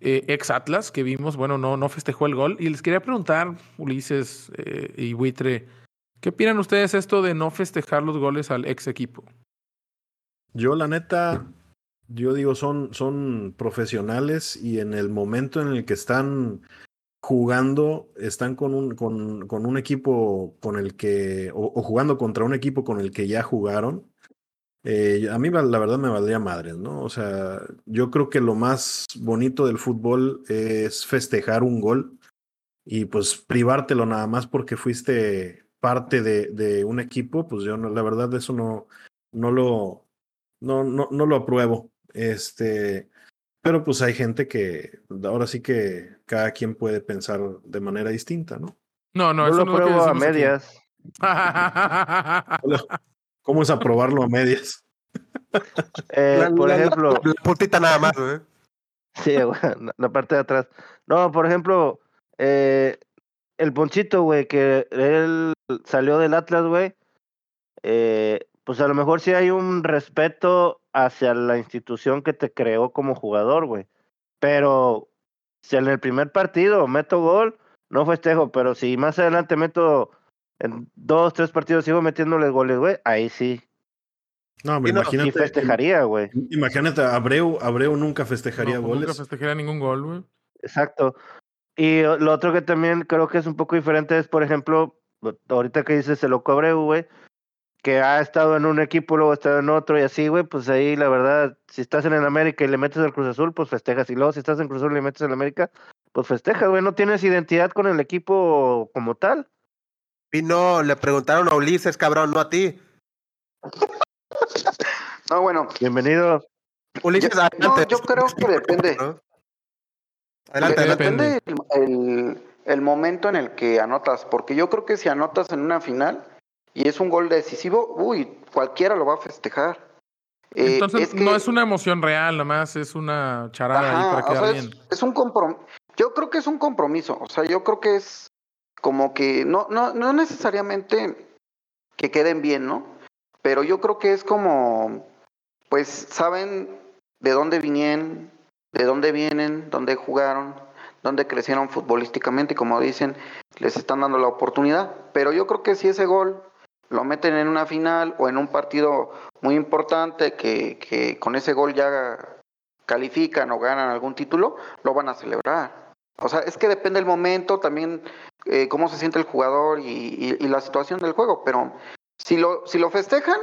eh, ex Atlas, que vimos, bueno, no, no festejó el gol. Y les quería preguntar, Ulises eh, y Buitre, ¿qué opinan ustedes esto de no festejar los goles al ex equipo? Yo, la neta, yo digo, son, son profesionales y en el momento en el que están jugando, están con un, con, con un equipo con el que, o, jugando contra un equipo con el que ya jugaron. eh, a mí la verdad me valdría madres, ¿no? O sea, yo creo que lo más bonito del fútbol es festejar un gol y pues privártelo nada más porque fuiste parte de, de un equipo, pues yo no, la verdad eso no, no lo, no, no, no lo apruebo. Este, Pero pues hay gente que ahora sí que cada quien puede pensar de manera distinta, ¿no? No, no, Yo eso lo no es lo que pruebo a medias. (laughs) ¿Cómo es aprobarlo a medias? Eh, La- por la- ejemplo, La, la puntita nada más, güey. Sí, (laughs) la parte de atrás. No, por ejemplo, eh, el Ponchito, güey, que él salió del Atlas, güey. eh, pues a lo mejor sí hay un respeto hacia la institución que te creó como jugador, güey. Pero si en el primer partido meto gol, no festejo. Pero si más adelante meto en dos, tres partidos, sigo metiéndole goles, güey, ahí sí. No, Sí, no, Sí imagínate. festejaría, güey. Imagínate, Abreu, Abreu nunca festejaría No, pues nunca goles. festejaría ningún gol, güey. Exacto. Y lo otro que también creo que es un poco diferente es, por ejemplo, ahorita que dices el loco Abreu, güey, que ha estado en un equipo, luego ha estado en otro y así, güey, pues ahí la verdad, si estás en el América y le metes al Cruz Azul, pues festejas. Y luego si estás en Cruz Azul y le metes al América, pues festejas, güey. No tienes identidad con el equipo como tal. Y no, le preguntaron a Ulises, cabrón, no a ti. (laughs) No, bueno, Bienvenido. Ulises, Yo- adelante. no, yo creo que depende. ¿no? (laughs) Adelante, de- adelante. depende el, el- el momento en el que anotas, porque yo creo que si anotas en una final y es un gol decisivo, uy, cualquiera lo va a festejar. Eh, Entonces, que- no es una emoción real, nada más es una charada ahí Ajá, para o quedar sea, bien. es, es un compromiso. Yo creo que es un compromiso. O sea, yo creo que es como que no, no, no necesariamente que queden bien, ¿no? Pero yo creo que es como, pues, saben de dónde vinieron, de dónde vienen, dónde jugaron, dónde crecieron futbolísticamente y como dicen, les están dando la oportunidad. Pero yo creo que si ese gol lo meten en una final o en un partido muy importante que, con ese gol ya califican o ganan algún título, lo van a celebrar. O sea, es que depende del momento, también eh, cómo se siente el jugador y la situación del juego, pero si lo, si lo festejan,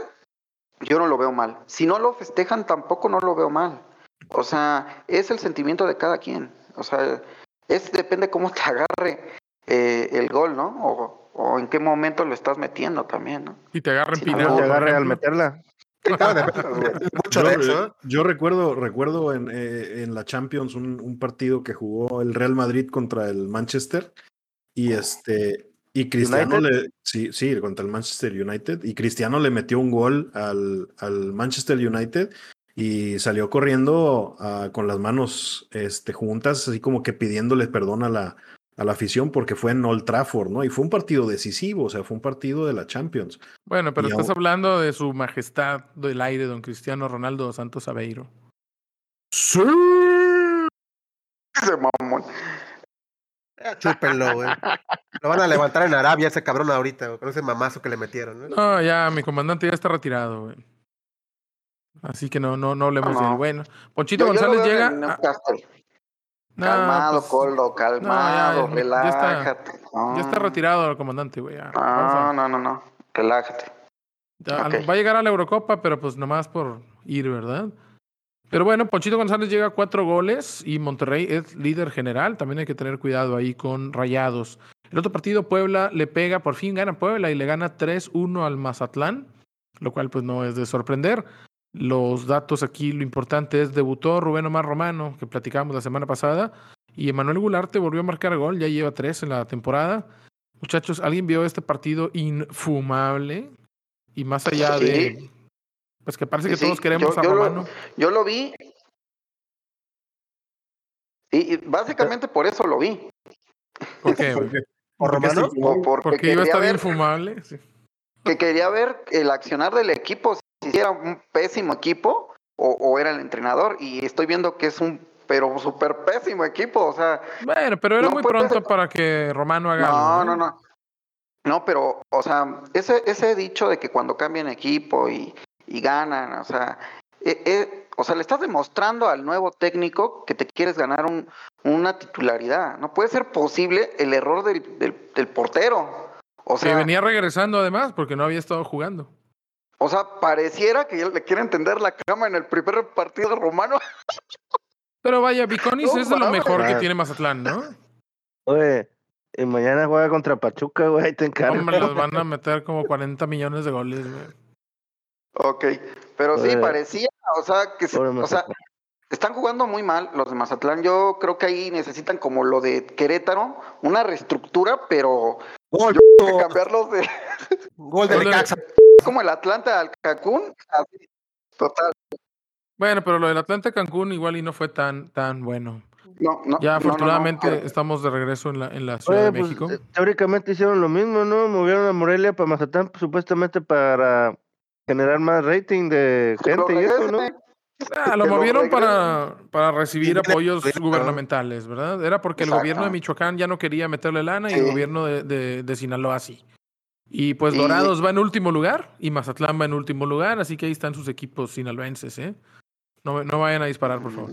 yo no lo veo mal. Si no lo festejan, tampoco no lo veo mal. O sea, es el sentimiento de cada quien. O sea, es depende cómo te (laughs) agarre eh, el gol, ¿no? O, o en qué momento lo estás metiendo también, ¿no? Y te Sí, pinado. No te por agarre al meterla. Mucho Yo, de eso. eh, yo recuerdo, recuerdo en, eh, en la Champions un, un partido que jugó el Real Madrid contra el Manchester y este y Cristiano United. le sí, sí, contra el Manchester United y Cristiano le metió un gol al, al Manchester United y salió corriendo ah, con las manos este, juntas, así como que pidiéndole perdón a la, a la afición porque fue en Old Trafford, ¿no? Y fue un partido decisivo, o sea, fue un partido de la Champions. Bueno, pero Y estás aún- hablando de su majestad del aire, don Cristiano Ronaldo Santos Aveiro. Sí. Ese mamón. Chúpenlo, güey. Lo van a levantar en Arabia ese cabrón ahorita, güey, con ese mamazo que le metieron. ¿no? No, ya, mi comandante ya está retirado, güey. Así que no, no, no hablemos No, de no. él. Bueno, Ponchito Yo- González llega. a-. No, calmado, pues, Coldo, calmado, ya, ya está- relájate. Ya está No. retirado el comandante, güey. ya. No, a- no, no, no. Relájate. ya. Va a llegar a la Eurocopa, pero pues nomás por ir, ¿verdad? Pero bueno, Ponchito González llega a cuatro goles y Monterrey es líder general. También hay que tener cuidado ahí con Rayados. El otro partido, Puebla le pega, por fin gana Puebla y le gana 3-1 al Mazatlán, lo cual pues no es de sorprender. Los datos aquí, lo importante es, debutó Rubén Omar Romano, que platicábamos la semana pasada, y Emanuel Gularte volvió a marcar gol, ya lleva tres en la temporada. Muchachos, ¿alguien vio este partido infumable? Y más allá Sí. de... Pues que parece que sí, todos queremos yo- a lo- Romano. Yo lo vi. Y, y básicamente por eso lo vi. ¿Por qué? (laughs) ¿Por Romano? o Porque, Porque iba a quería estar ver, infumable. Sí. que quería ver el accionar del equipo, si era un pésimo equipo o, o era el entrenador. Y estoy viendo que es un pero súper pésimo equipo. O sea, Bueno, pero era No muy pronto ser. para que Romano haga No, algo, no, no. No, pero, o sea, ese, ese dicho de que cuando cambian equipo y, y ganan, o sea, eh, eh, o sea, le estás demostrando al nuevo técnico que te quieres ganar un, una titularidad. No puede ser posible el error del, del, del portero. O Que sea, venía regresando además porque no había estado jugando. O sea, pareciera que ya le quieren tender la cama en el primer partido romano. Pero vaya, Viconis No es de lo mejor que tiene Mazatlán, ¿no? Oye, y mañana juega contra Pachuca, güey, ahí te encargo. Hombre, los van a (laughs) meter como 40 millones de goles, güey. Ok, pero sí, parecía, o sea, que se- o sea. Están jugando muy mal los de Mazatlán. Yo creo que ahí necesitan como lo de Querétaro, una reestructura, pero Gol, yo creo que cambiarlos de gol de Gol de- Necaxa. Como el Atlanta al Cancún. así, Total. Bueno, pero lo del Atlanta Cancún igual y no fue tan, tan bueno. No, no, Ya no, no, no. afortunadamente estamos de regreso en la, en la Ciudad Oye, de pues, México. eh, teóricamente hicieron lo mismo, ¿no? Movieron a Morelia para Mazatán, pues, supuestamente para generar más rating de gente y eso, ¿no? Ah, lo movieron para, para recibir apoyos gubernamentales, ¿verdad? Era porque el gobierno de Michoacán ya no quería meterle lana y el gobierno de, de, de Sinaloa sí. Y pues Dorados va en último lugar y Mazatlán va en último lugar, así que ahí están sus equipos sinaloenses, ¿eh? No, no vayan a disparar, por favor.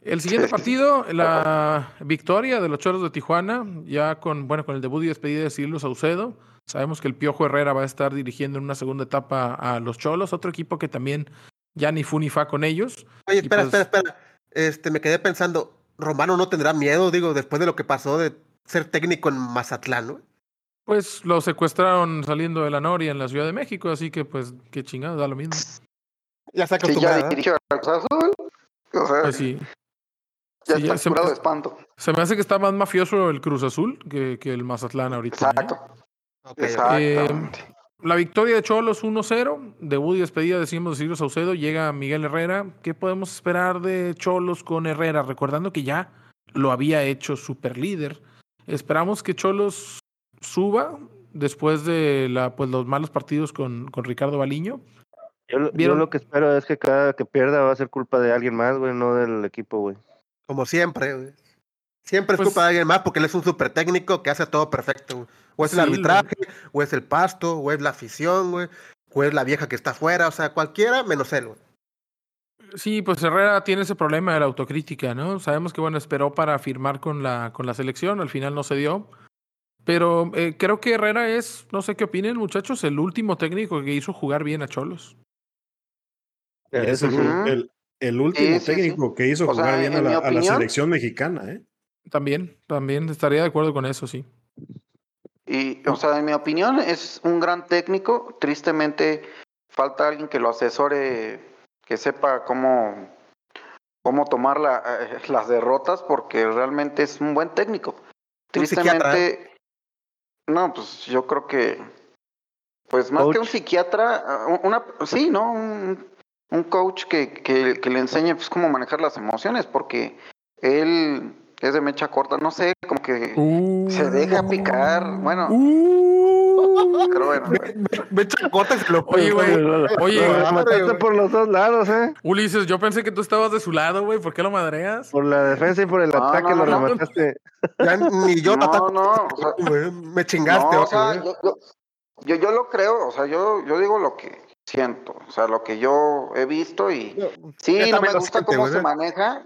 El siguiente (laughs) partido, la victoria de los Choros de Tijuana, ya con, bueno, con el debut y despedida de Cirilo Saucedo. Sabemos que el Piojo Herrera va a estar dirigiendo en una segunda etapa a los Cholos, otro equipo que también ya ni fu ni fa con ellos. Oye, espera, pues- espera, espera. Este, me quedé pensando, Romano no tendrá miedo, digo, después de lo que pasó de ser técnico en Mazatlán, ¿no? Pues lo secuestraron saliendo de la Noria en la Ciudad de México, así que pues qué chingados, da lo mismo. Ya se Sí, ya acostumbrado. ¿eh? dirigió al Cruz Azul. O sea, Pues sí. ya sí, está ya se- curado de espanto. Se me hace que está más mafioso el Cruz Azul que, que el Mazatlán ahorita. ¿eh? Exacto. Ok. Exactamente. La victoria de Cholos 1-0, debut y despedida, decimos de Ciro Saucedo, llega Miguel Herrera. ¿Qué podemos esperar de Cholos con Herrera? Recordando que ya lo había hecho super líder. Esperamos que Cholos suba después de la, pues, los malos partidos con, con Ricardo Baliño. Yo, lo- yo ¿Vieron? lo que espero es que cada que pierda va a ser culpa de alguien más, güey, no del equipo, güey. Como siempre, güey. Siempre es Pues- culpa de alguien más porque él es un súper técnico que hace todo perfecto. güey. O es el arbitraje, o es el pasto, o es la afición, güey. O es la vieja que está afuera, o sea, cualquiera menos él, güey. Sí, pues Herrera tiene ese problema de la autocrítica, ¿no? Sabemos que, bueno, esperó para firmar con la, con la selección, al final no se dio. Pero eh, creo que Herrera es, no sé qué opinen, muchachos, el último técnico que hizo jugar bien a Cholos. Es el, el- el último Sí, sí, sí. técnico que hizo O sea, jugar bien a la, a la selección mexicana, ¿eh? También, también estaría de acuerdo con eso, sí. Y, o sea, en mi opinión, es un gran técnico. Tristemente, falta alguien que lo asesore, que sepa cómo, cómo tomar la- eh, las derrotas, porque realmente es un buen técnico. Tristemente, no, pues yo creo que, pues más que un psiquiatra, ah, una, sí, ¿no? Un, un coach que, que, que le enseñe pues, cómo manejar las emociones, porque él es de mecha corta, no sé, como que se deja picar. Bueno, Uh. pero bueno. Me echa corta y se lo Oye, güey. Oye, Lo güey. mataste por los dos lados, ¿eh? Ulises, yo pensé que tú estabas de su lado, güey. ¿Por qué lo madreas? Por la defensa y por el No, ataque no, lo no, no. remataste. Ya ni yo No, ataco, no, o sea, güey. Me chingaste, no, o sea, yo, yo, lo creo, o sea, yo, yo digo lo que siento, o sea, lo que yo he visto y sí, no me gusta siente, cómo se maneja,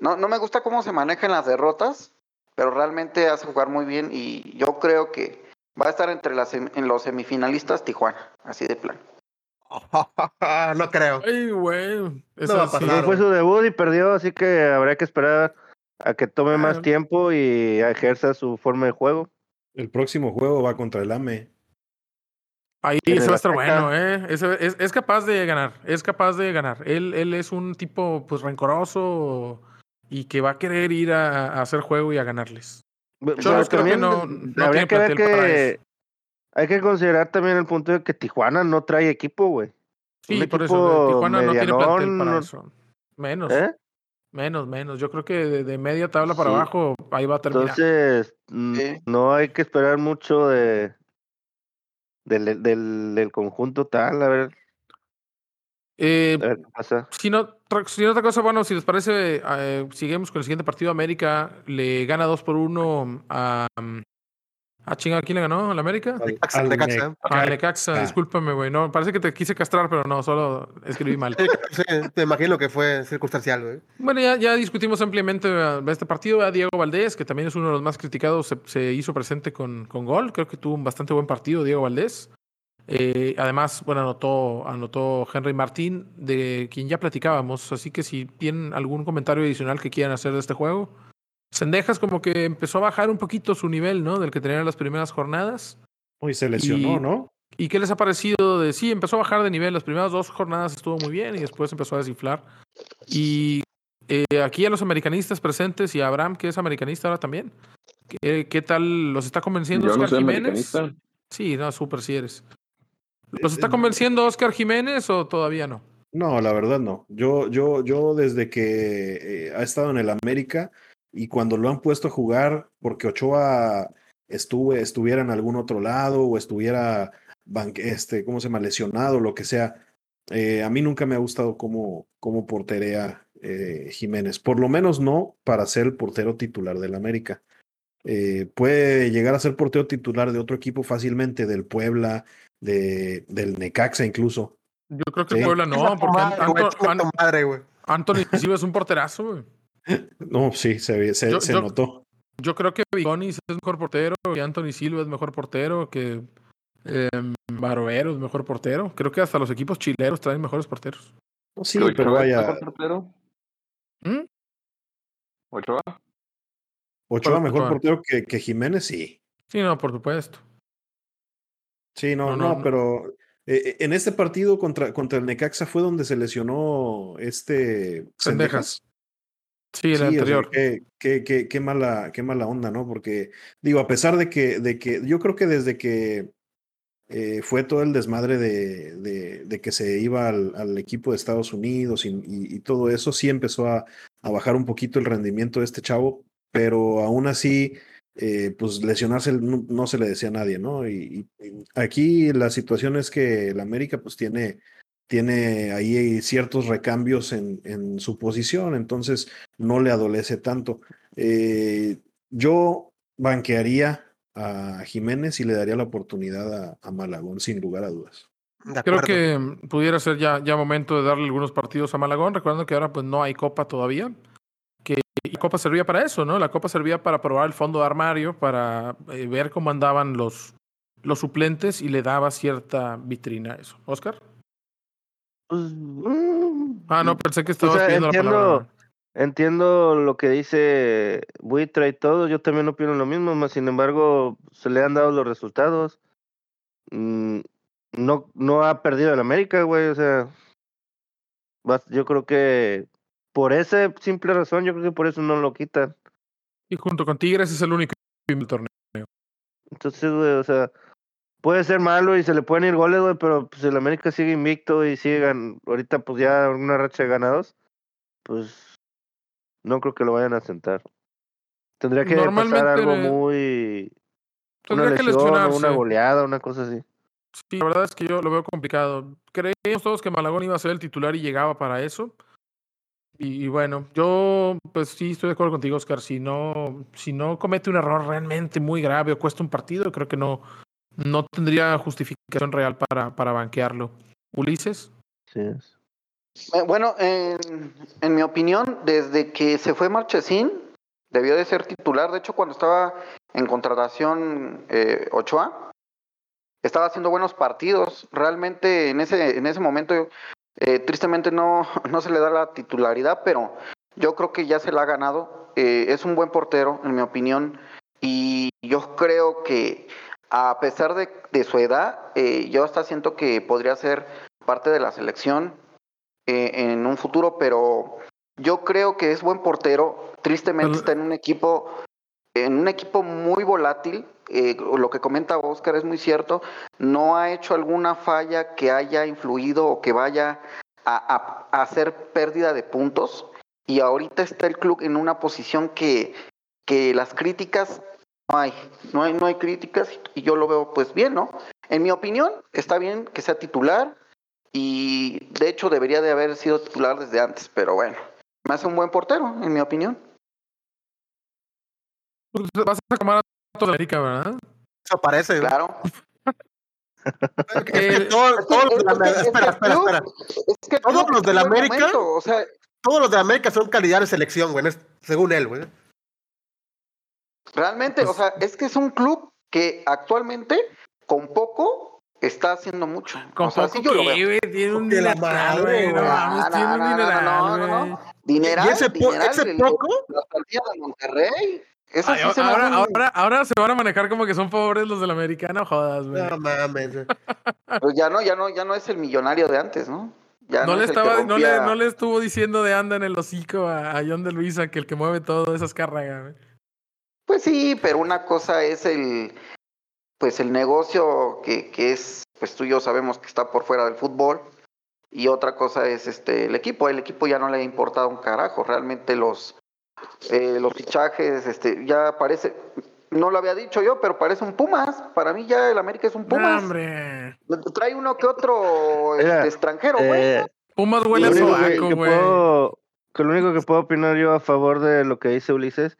no, no me gusta cómo se maneja en las derrotas, pero realmente hace jugar muy bien y yo creo que va a estar entre las sem- en los semifinalistas Tijuana, así de plan. (laughs) no creo. Ay, güey. Eso No va a sí. Fue su debut y perdió, así que habrá que esperar a que tome más tiempo y ejerza su forma de juego. El próximo juego va contra el AME. Ahí En se el va a estar Azteca. bueno, ¿eh? Es, es, es capaz de ganar, es capaz de ganar. Él, él es un tipo, pues, rencoroso y que va a querer ir a, a hacer juego y a ganarles. Pero Cholos creo que no- no habría que ver que hay que considerar también el punto de que Tijuana no trae equipo, güey. Sí, Un por eso, Tijuana no tiene plantel para no- eso. Menos, ¿Eh? menos, menos. Yo creo que de, de media tabla para Sí. abajo, ahí va a terminar. Entonces, no hay que esperar mucho de del, del, del conjunto tal, a ver, Eh, a ver qué pasa. Si no, si no otra cosa, bueno, si les parece, eh, seguimos con el siguiente partido. América le gana 2 por 1 a. um, ¿A chinga quién le ganó? ¿Al América? Al- Necaxa, al Necaxa. Ne- Ah, Necaxa, discúlpame, güey. No, parece que te quise castrar, pero no, solo escribí mal. (laughs) Sí, te imagino que fue circunstancial, güey. Bueno, ya, ya discutimos ampliamente eh, este partido. A Diego Valdés, que también es uno de los más criticados, se, se hizo presente con, con gol. Creo que tuvo un bastante buen partido, Diego Valdés. Eh, además, bueno, anotó, anotó Henry Martín, de quien ya platicábamos. Así que si tienen algún comentario adicional que quieran hacer de este juego. Sendejas como que empezó a bajar un poquito su nivel, ¿no? Del que tenía en las primeras jornadas. Uy, se lesionó, Y- ¿no? ¿Y qué les ha parecido de sí? Empezó a bajar de nivel. Las primeras dos jornadas estuvo muy bien y después empezó a desinflar. Y eh, aquí a los americanistas presentes y a Abraham, que es americanista ahora también. ¿Qué, qué tal? ¿Los está convenciendo Yo no Oscar soy Jiménez? americanista. Sí, no, súper sí eres. ¿Los está convenciendo Oscar Jiménez o todavía no? No, la verdad no. Yo, yo, yo desde que eh, ha estado en el América y cuando lo han puesto a jugar, porque Ochoa estuve, estuviera en algún otro lado o estuviera, banque- este, ¿cómo se llama? Lesionado, lo que sea. eh, a mí nunca me ha gustado cómo, cómo porterea eh, Jiménez. Por lo menos no para ser el portero titular del América. Eh, puede llegar a ser portero titular de otro equipo fácilmente, del Puebla, de, del Necaxa incluso. Yo creo que Sí. Puebla no, porque madre, Anto- madre. Anthony Silva es un porterazo, güey. (laughs) No, sí, se, ve- se, Yo- se yo- notó. Yo creo que Vigonis es mejor portero, que Anthony Silva es mejor portero, que eh, Barovero es mejor portero. Creo que hasta los equipos chileros traen mejores porteros. No, sí, ¿Que Ochoa pero es vaya, mejor portero? ¿Mm? ¿Ochoa? Ochoa mejor Ochoa. portero que, que Jiménez, sí. Sí, no, por supuesto. Sí, no, No, no, no, no. pero eh, en este partido contra, contra el Necaxa fue donde se lesionó este Sendejas. Sí, el Sí, o sea, anterior. qué, qué, qué, qué mala, qué mala onda, ¿no? Porque, digo, a pesar de que, de que yo creo que desde que eh, fue todo el desmadre de, de, de que se iba al, al equipo de Estados Unidos y, y- y todo eso, sí empezó a, a bajar un poquito el rendimiento de este chavo, pero aún así, eh, pues lesionarse no, no se le decía a nadie, ¿no? Y, aquí la situación es que el América pues tiene, tiene ahí ciertos recambios en, en su posición, entonces no le adolece tanto. Eh, yo banquearía a Jiménez y le daría la oportunidad a, a Malagón, sin lugar a dudas. Creo que mm, pudiera ser ya, ya momento de darle algunos partidos a Malagón, recordando que ahora pues no hay copa todavía. Que la copa servía para eso, ¿no? La copa servía para probar el fondo de armario, para eh, ver cómo andaban los, los suplentes y le daba cierta vitrina a eso. ¿Oscar? Pues, mm, Ah, no, pensé que o estabas sea, pidiendo la palabra. entiendo lo que dice Buitre y todo, yo también opino lo mismo, más sin embargo, se le han dado los resultados. Mm, no, no ha perdido el América, güey, o sea, yo creo que por esa simple razón, yo creo que por eso no lo quitan. Y junto con Tigres es el único del torneo. Entonces, güey, o sea, puede ser malo y se le pueden ir goles, güey, pero pues el América sigue invicto y sigue gan- ahorita pues ya una racha de ganados, pues no creo que lo vayan a sentar. Tendría que pasar algo muy una que lesión una goleada, una cosa así. Sí, la verdad es que yo lo veo complicado. Creíamos todos que Malagón iba a ser el titular y llegaba para eso. Y, y bueno, yo pues sí estoy de acuerdo contigo, Oscar. Si no, si no comete un error realmente muy grave o cuesta un partido, creo que no, no tendría justificación real para, para banquearlo. Ulises, Sí es. Eh, Bueno, en, en mi opinión, desde que se fue Marchesín, debió de ser titular. De hecho, cuando estaba en contratación eh, Ochoa, estaba haciendo buenos partidos. Realmente en ese, en ese momento, eh, tristemente no, (laughs) no se le da la titularidad, pero yo creo que ya se la ha ganado. Eh, es un buen portero, en mi opinión, y yo creo que a pesar de, de su edad, eh, yo hasta siento que podría ser parte de la selección eh, en un futuro, pero yo creo que es buen portero. Tristemente Pero- está en un equipo, en un equipo muy volátil. eh, lo que comenta Oscar es muy cierto. No ha hecho alguna falla que haya influido o que vaya a, a- hacer pérdida de puntos. Y ahorita está el club en una posición que, que las críticas no hay, no hay, no hay críticas y yo lo veo pues bien, ¿no? En mi opinión, está bien que sea titular y de hecho debería de haber sido titular desde antes, pero bueno, me hace un buen portero, en mi opinión. Pues, vas a llamar a toda América, ¿verdad? Eso parece. Claro. (laughs) Es que Eh, todo- Es que- todos los de la América- es que espera, espera, club- espera. Es que el Todos los de la América- momento, o sea, Todos los de América son calidad de selección, güey, según él, güey. realmente, Pues- o sea, es que es un club que actualmente con poco está haciendo mucho. Con o sea, poco así yo lo que, veo. güey, tiene un dineral, madre. No tiene no, no, no, dineral, no, no, güey. no. Dineral, ¿Y ese, po- dineral, ese poco? La de Monterrey. Eso Ay, sí se me ahora, se van a manejar como que son pobres los del americano, jodas, güey. No mames. Pues ya no, ya no, ya no es el millonario de antes, ¿no? Ya No, le es estaba, no, le, no le estuvo diciendo de anda en el hocico a, a John de Luisa que el que mueve todo esas cargas. Pues sí, pero una cosa es el, pues el negocio que, que es, pues tú y yo sabemos que está por fuera del fútbol. Y otra cosa es este el equipo. El equipo ya no le ha importado un carajo. Realmente los, eh, los fichajes, este, ya parece, no lo había dicho yo, pero parece un Pumas. Para mí ya el América es un No, Pumas. hombre. Trae uno que otro Mira, este, extranjero, güey. Eh, Pumas huele a lo único que- sobaco, güey. lo único que puedo opinar yo a favor de lo que dice Ulises,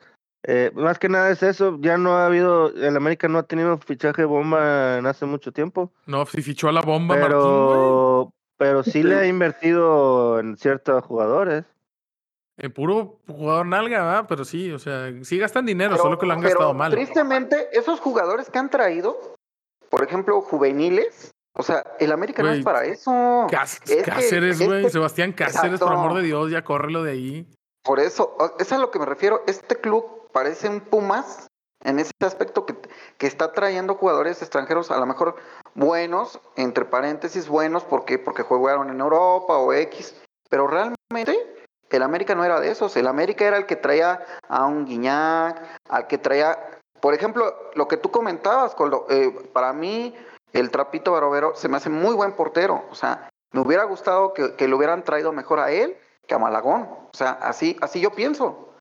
eh, más que nada es eso, ya no ha habido, el América no ha tenido fichaje bomba en hace mucho tiempo, No, si fichó a la bomba, Martín, güey. pero, pero sí le ha (laughs) invertido en ciertos jugadores. En puro jugador nalga, ¿verdad? Pero sí, o sea, sí gastan dinero, Pero- solo que lo han pero gastado mal. Tristemente, esos jugadores que han traído, por ejemplo, juveniles, o sea, el América no es para eso. Cas- Es Cáceres, güey. este- Sebastián Cáceres, por Exacto. amor de Dios, ya córrelo de ahí. Por eso, es a lo que me refiero. Este club parece un Pumas en ese aspecto que, que está trayendo jugadores extranjeros, a lo mejor buenos, entre paréntesis, buenos, porque porque jugaron en Europa o X, pero realmente el América no era de esos. El América era el que traía a un Guiñac, al que traía, por ejemplo, lo que tú comentabas, Coldo, eh, para mí el Trapito Barovero se me hace muy buen portero. O sea, me hubiera gustado que, que le hubieran traído mejor a él que a Malagón. O sea, así, así yo pienso.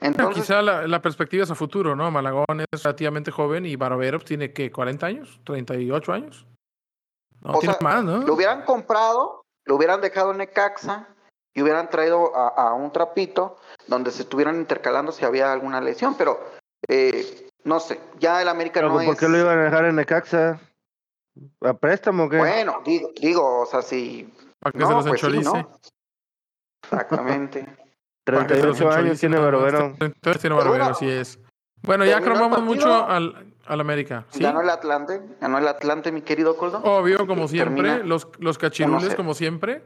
Entonces, quizá la, la perspectiva es a futuro, ¿no? Malagón es relativamente joven y Barovero tiene que 40 años, 38 años. No, tiene sea, más, ¿no? lo hubieran comprado, lo hubieran dejado en Necaxa y hubieran traído a, a un trapito donde se estuvieran intercalando si había alguna lesión, pero eh, no sé, ya el América Pero no ¿Por es... qué lo iban a dejar en Necaxa? ¿A préstamo o qué? Bueno, digo, digo, o sea, si... Para que no, se los pues sí, encholice. ¿no? Exactamente. (laughs) Para que se los 38 años tiene. Barovero. 38 tiene Pero Barovero, bueno, así es. Bueno, ya cromamos mucho al, al América. ¿sí? Ganó el Atlante, ganó el Atlante, mi querido Coldo. Obvio, como siempre, los, los cachirules, 1-0. como siempre,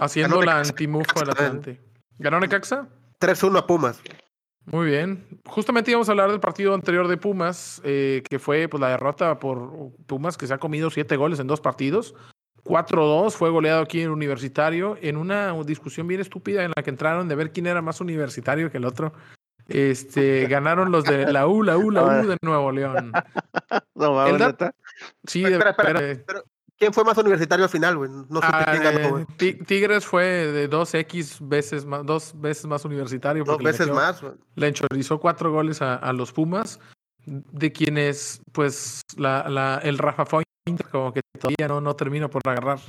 haciendo Ganó la Necaxa. antimufo del Atlante. ¿Ganó Necaxa? 3-1 a Pumas. Muy bien. Justamente íbamos a hablar del partido anterior de Pumas, eh, que fue pues, la derrota por Pumas, que se ha comido siete goles en dos partidos. 4-2, fue goleado aquí en Universitario, en una discusión bien estúpida en la que entraron de ver quién era más universitario que el otro. Este, (laughs) ganaron los de la U, la U, la U de Nuevo León. (laughs) No mames, El dat-. Sí, Espera, espera, pero ¿quién fue más universitario al final, güey? No supe Ah, quién ganó, eh, güey. Ti- Tigres fue de 2X veces más, dos veces más universitario. Dos le veces más, güey. le enchorizó cuatro goles a, a los Pumas, de quienes, pues, la, la, el Rafa Pointer, como que todavía no, no termino por agarrar.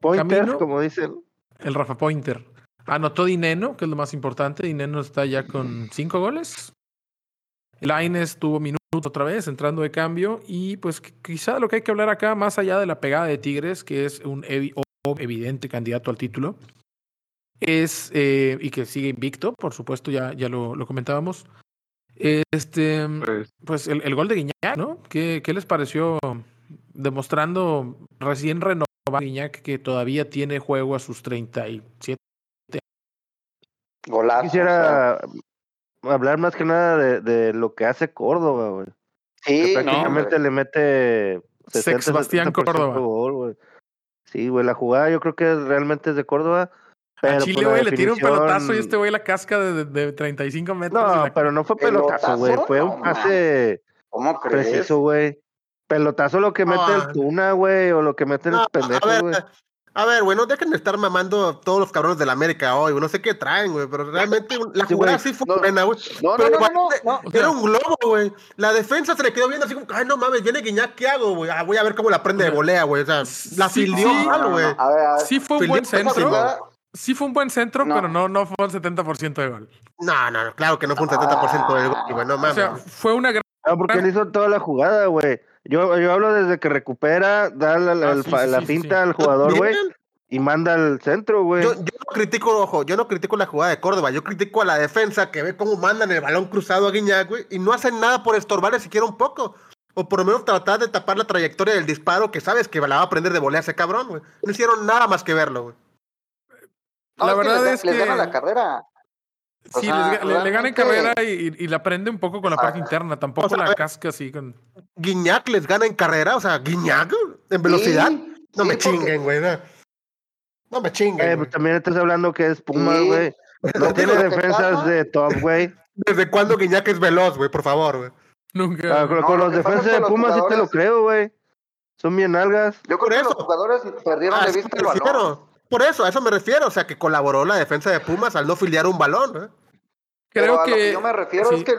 Pointer, Camino. como dicen. El Rafa Pointer. Anotó Dineno, que es lo más importante. Dineno está ya con cinco goles. Laines tuvo minutos otra vez, entrando de cambio. Y pues qu- quizá lo que hay que hablar acá, más allá de la pegada de Tigres, que es un evidente candidato al título, es, eh, y que sigue invicto, por supuesto, ya, ya lo, lo comentábamos. Este, Pues, pues el, el gol de Guiñac, ¿no? ¿Qué, qué les pareció? Demostrando recién renovado Guiñac que todavía tiene juego a sus 37. Golazo. o sea, Quisiera hablar más que nada de, de lo que hace Córdoba, güey. Que sí, no, prácticamente hombre. le mete Sex Sebastián 70% Córdoba. gol, güey. Sí, güey, la jugada yo creo que realmente es de Córdoba. Pero a Chile, güey, le tira un pelotazo y este güey la casca de, de, de 35 metros. No, la- pero no fue pelotazo, güey. Fue No, un pase ¿Cómo crees? preciso, güey. Pelotazo lo que mete Ah. el Tuna, güey, o lo que meten No, los pendejos, a güey. A ver, güey, no dejen de estar mamando todos los cabrones de la América hoy, güey. No sé qué traen, güey, pero realmente la Sí, jugada sí fue No, buena, güey. No, no, Pero no, no, no, no. O Era un globo, güey. La defensa se le quedó viendo así como, ay, no mames, viene Guiñac, ¿qué hago, güey? Ah, voy a ver cómo la prende de volea, güey. O sea, la Sí, fildió sí. mal, güey. A ver, a ver. Sí fue un buen centro. jugada- Sí fue un buen centro, No. pero no, no fue el 70% de gol. No, no, no, claro que no fue un 70% del gol, güey. No O mames. sea, fue una gran... Ah, porque él hizo toda la jugada, güey. Yo, yo hablo desde que recupera, da la, la- Ah, el sí, fa- sí, la sí, sí, finta sí. al jugador, güey, y manda al centro, güey. Yo, yo no critico, ojo, yo no critico la jugada de Córdoba, yo critico a la defensa que ve cómo mandan el balón cruzado a Guiñac, güey, y no hacen nada por estorbarle siquiera un poco. O por lo menos tratar de tapar la trayectoria del disparo que sabes que la va a aprender de volea ese cabrón, güey. No hicieron nada más que verlo, güey. La es que verdad les, es les que- gana la carrera. O Sí, sea, le, le gana en carrera y, y- la prende un poco con la parte interna. Tampoco O sea, a la ver. casca así con... Guiñac les gana en carrera, o sea, Guiñac en velocidad. Sí, no sí, me porque- chinguen, güey. no. No me Eh, chinguen. pues también estás hablando que es Pumas, Sí. güey. (laughs) No tiene defensas de top, güey. ¿Desde cuándo Guiñac es veloz, güey? Por favor, güey. Nunca. Ah, con, No, con lo los defensas de los Pumas sí te lo creo, güey. Son bien algas. Yo creo que eso. los jugadores perdieron A de vista me el balón. Por eso, a eso me refiero. O sea, que colaboró la defensa de Pumas al no filiar un balón. ¿eh? Pero Creo a lo que que. yo me refiero sí. es que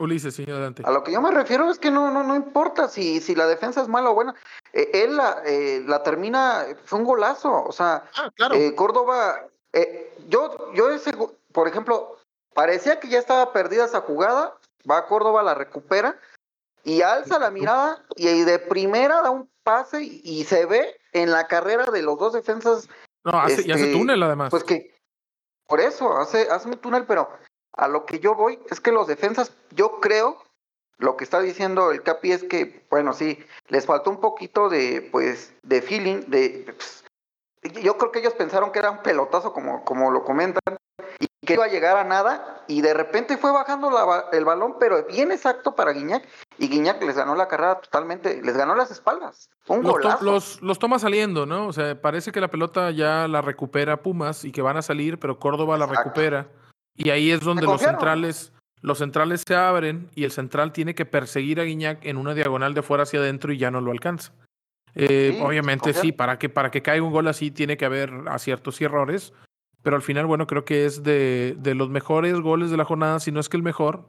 Ulises, sí, adelante. a lo que yo me refiero es que no no no importa si si la defensa es mala o buena. Eh, él la, eh, la termina fue un golazo, o sea, Ah, claro. eh, Córdoba eh, yo yo ese por ejemplo, parecía que ya estaba perdida esa jugada, va a Córdoba la recupera y alza la mirada y de primera da un pase y, y se ve en la carrera de los dos defensas No, hace, y hace este, túnel además. Pues que por eso hace, hace un túnel, pero a lo que yo voy es que los defensas, yo creo, lo que está diciendo el Capi es que, bueno, sí, les faltó un poquito de, pues, de feeling, de, pues, yo creo que ellos pensaron que era un pelotazo, como, como lo comentan, y que iba a llegar a nada, y de repente fue bajando la el balón, pero bien exacto para Guiñac, y Guiñac les ganó la carrera totalmente, les ganó las espaldas. Un los, to- los, los toma saliendo, ¿no? O sea, parece que la pelota ya la recupera Pumas y que van a salir, pero Córdoba la recupera. Y ahí es donde los centrales, los centrales se abren y el central tiene que perseguir a Guiñac en una diagonal de fuera hacia adentro y ya no lo alcanza. Eh, Sí, obviamente sí, para que, para que caiga un gol así tiene que haber aciertos y errores. Pero al final, bueno, creo que es de, de los mejores goles de la jornada, si no es que el mejor.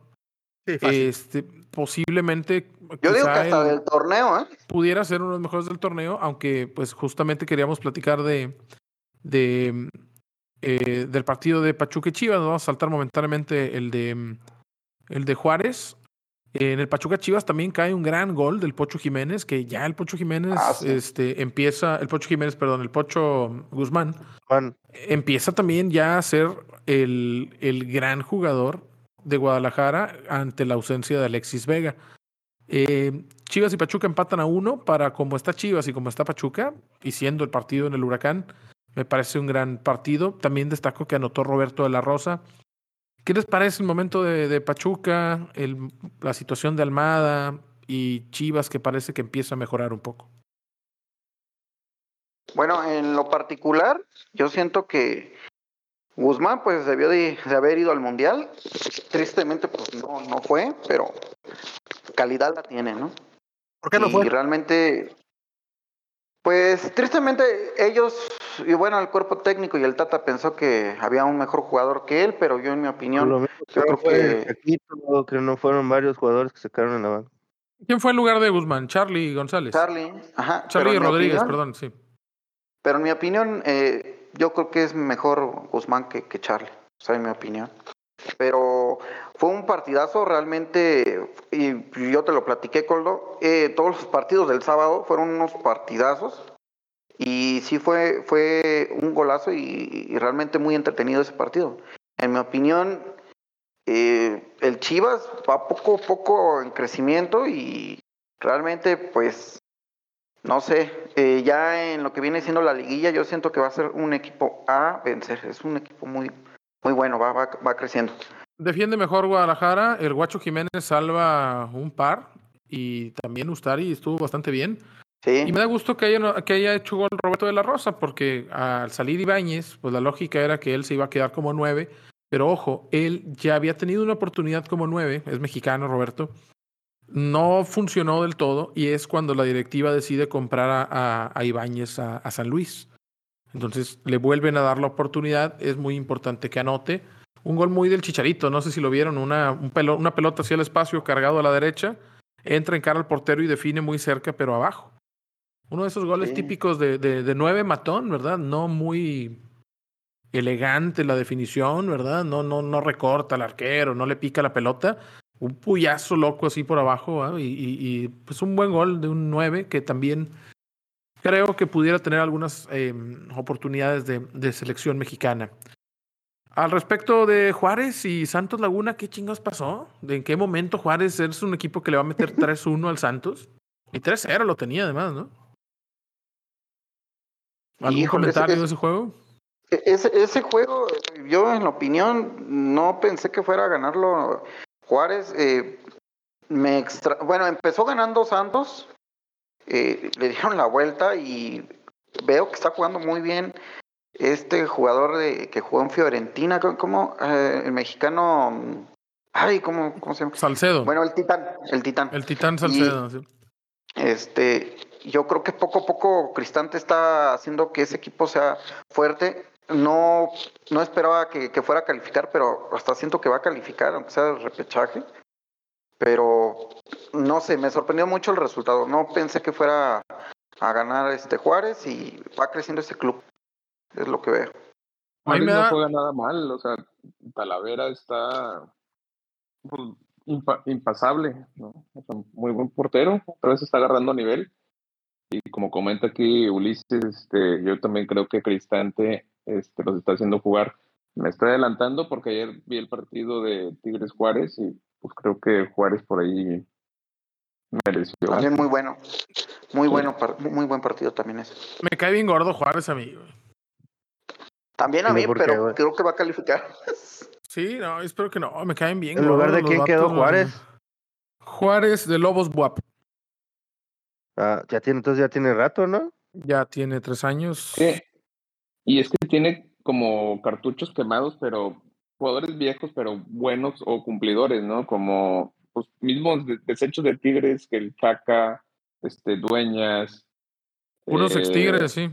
Sí, fácil. Este, posiblemente. yo digo que hasta el- del torneo, ¿eh? pudiera ser uno de los mejores del torneo, aunque pues justamente queríamos platicar de, de eh, del partido de Pachuca y Chivas. Vamos a saltar momentáneamente el de el de Juárez. En el Pachuca Chivas también cae un gran gol del Pocho Jiménez, que ya el Pocho Jiménez Ah, sí. este, empieza, el Pocho Jiménez, perdón, el Pocho Guzmán, empieza también ya a ser el, el gran jugador de Guadalajara ante la ausencia de Alexis Vega. Eh, Chivas y Pachuca empatan a uno para como está Chivas y como está Pachuca, y siendo el partido en el huracán, me parece un gran partido. También destaco que anotó Roberto de la Rosa. ¿Qué les parece el momento de, de Pachuca, el- la situación de Almada y Chivas que parece que empieza a mejorar un poco? Bueno, en lo particular, yo siento que Guzmán pues debió de, de haber ido al Mundial. Tristemente pues no, no fue, pero calidad la tiene, ¿no? ¿Por qué no y fue? realmente, pues tristemente ellos, y bueno, el cuerpo técnico y el Tata pensó que había un mejor jugador que él, pero yo en mi opinión, lo mismo yo que creo que- Chaquito, que no fueron varios jugadores que se quedaron en la banca. ¿Quién fue en lugar de Guzmán? Charlie González. Charlie, ajá, pero Charlie en mi Rodríguez, opinión- perdón, sí. Pero en mi opinión, eh, yo creo que es mejor Guzmán que, que Charlie. O sea, en mi opinión. Pero fue un partidazo realmente, y yo te lo platiqué, Coldo. eh, todos los partidos del sábado fueron unos partidazos. Y sí fue, fue un golazo y, realmente muy entretenido ese partido. En mi opinión, eh, el Chivas va poco a poco en crecimiento y realmente, pues, no sé, eh, ya en lo que viene siendo la liguilla, yo siento que va a ser un equipo a vencer. Es un equipo muy, muy bueno, va, va, va creciendo. Defiende mejor Guadalajara. El Guacho Jiménez salva un par. Y también Ustari estuvo bastante bien. Sí, Y me da gusto que haya, que haya hecho gol Roberto de la Rosa, porque al salir Ibáñez, pues la lógica era que él se iba a quedar como nueve. Pero ojo, él ya había tenido una oportunidad como nueve, es mexicano Roberto. No funcionó del todo y es cuando la directiva decide comprar a, a, a Ibáñez a, a San Luis. Entonces le vuelven a dar la oportunidad, es muy importante que anote. Un gol muy del Chicharito, no sé si lo vieron, una, un pelo- una pelota hacia el espacio cargado a la derecha, entra en cara al portero y define muy cerca, pero abajo. Uno de esos goles Sí. típicos de, de, de nueve matón, ¿verdad? No muy elegante la definición, ¿verdad? No, no, no recorta al arquero, no le pica la pelota. Un puyazo loco así por abajo, ¿ah? y, y, y, pues un buen gol de un 9 que también creo que pudiera tener algunas eh, oportunidades de, de selección mexicana. Al respecto de Juárez y Santos Laguna, ¿qué chingados pasó? ¿De en qué momento Juárez es un equipo que le va a meter (laughs) 3-1 al Santos? Y 3-0 lo tenía además, ¿no? ¿Algún Híjole, ese- comentario de ese- ese juego? E- Ese, ese juego, yo en la opinión, no pensé que fuera a ganarlo Juárez. eh, me extra... Bueno, empezó ganando Santos, eh, le dieron la vuelta y veo que está jugando muy bien este jugador de, que jugó en Fiorentina, como eh, el mexicano, ay, ¿cómo, ¿cómo se llama? Salcedo. Bueno, el Titán, el Titán. El Titán Salcedo, sí. Este, yo creo que poco a poco Cristante está haciendo que ese equipo sea fuerte. No, no esperaba que, que fuera a calificar, pero hasta siento que va a calificar, aunque sea el repechaje. Pero no sé, me sorprendió mucho el resultado. No pensé que fuera a ganar este Juárez y va creciendo ese club. Es lo que veo. A mí no juega nada mal, o sea, Talavera está pues, impasable, ¿no? muy buen portero, otra vez está agarrando nivel. Y como comenta aquí Ulises, este, yo también creo que Cristante este, los está haciendo jugar. Me estoy adelantando porque ayer vi el partido de Tigres Juárez y pues creo que Juárez por ahí mereció. También muy bueno, muy bueno, muy buen partido también es. Me cae bien gordo Juárez a mí. También a mí, pero creo que va a calificar. Sí, no, espero que no, me caen bien. ¿En lugar de quién quedó Juárez? Juárez de Lobos Buap. Ah, ya tiene, entonces ya tiene rato, ¿no? Ya tiene tres años. Sí. Y es que tiene como cartuchos quemados, pero jugadores viejos, pero buenos o cumplidores, ¿no? Como los pues, mismos desechos de Tigres, que el Chaca, este, Dueñas. Unos ex Tigres, sí.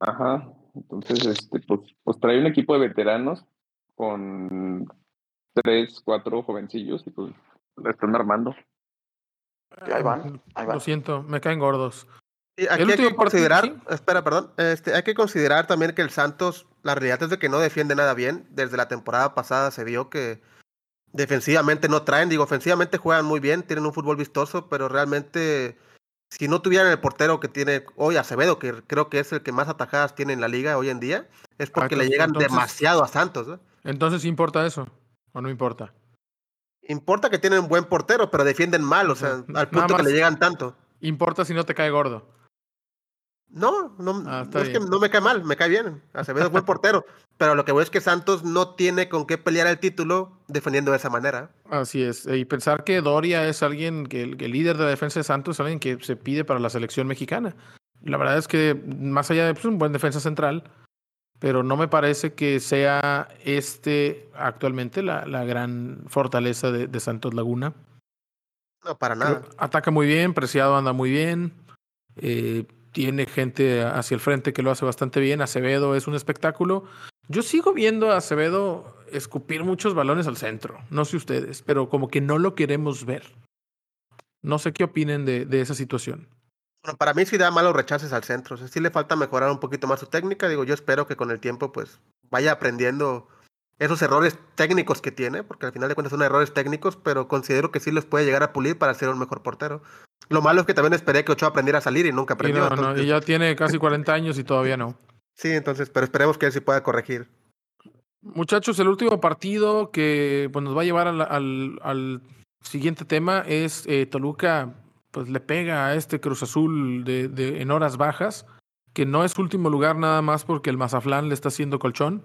Ajá. Entonces, este, pues, pues trae un equipo de veteranos con tres, cuatro jovencillos y pues la están armando. ahí van, ahí van. Lo siento, me caen gordos. Y aquí hay que considerar, espera, perdón, este, hay que considerar también que el Santos, la realidad es de que no defiende nada bien. Desde la temporada pasada se vio que defensivamente no traen, digo, ofensivamente juegan muy bien, tienen un fútbol vistoso, pero realmente si no tuvieran el portero que tiene hoy Acevedo, que creo que es el que más atajadas tiene en la liga hoy en día, es ah, porque le llegan demasiado a Santos. Entonces, ¿importa eso o no importa? Importa que tienen un buen portero, pero defienden mal, o sea, al punto que le llegan tanto. Importa si no te cae gordo. No, no, ah, es que no me cae mal, me cae bien. Acevedo es buen portero. (laughs) Pero lo que voy es que Santos no tiene con qué pelear el título defendiendo de esa manera. Así es. Y pensar que Doria es alguien, que el, líder de la defensa de Santos es alguien que se pide para la selección mexicana. La verdad es que, más allá de pues, un buen defensa central, pero no me parece que sea este actualmente la, la gran fortaleza de, de, Santos Laguna. No, para nada. Ataca muy bien, Preciado anda muy bien. Eh, tiene gente hacia el frente que lo hace bastante bien. Acevedo es un espectáculo. Yo sigo viendo a Acevedo escupir muchos balones al centro. No sé ustedes, pero como que no lo queremos ver. No sé qué opinen de, esa situación. Bueno, para mí sí da malos rechaces al centro. O sí le falta mejorar un poquito más su técnica. Digo, yo espero que con el tiempo pues vaya aprendiendo esos errores técnicos que tiene, porque al final de cuentas son errores técnicos, pero considero que sí los puede llegar a pulir para ser un mejor portero. Lo malo es que también esperé que Ochoa aprendiera a salir y nunca aprendió. Y, no, y ya tiene casi 40 años y todavía no. Sí, entonces, pero esperemos que él sí pueda corregir. Muchachos, el último partido que pues, nos va a llevar al, al, al siguiente tema es eh, Toluca, pues le pega a este Cruz Azul de, de, en horas bajas, que no es último lugar nada más porque el Mazaflán le está haciendo colchón.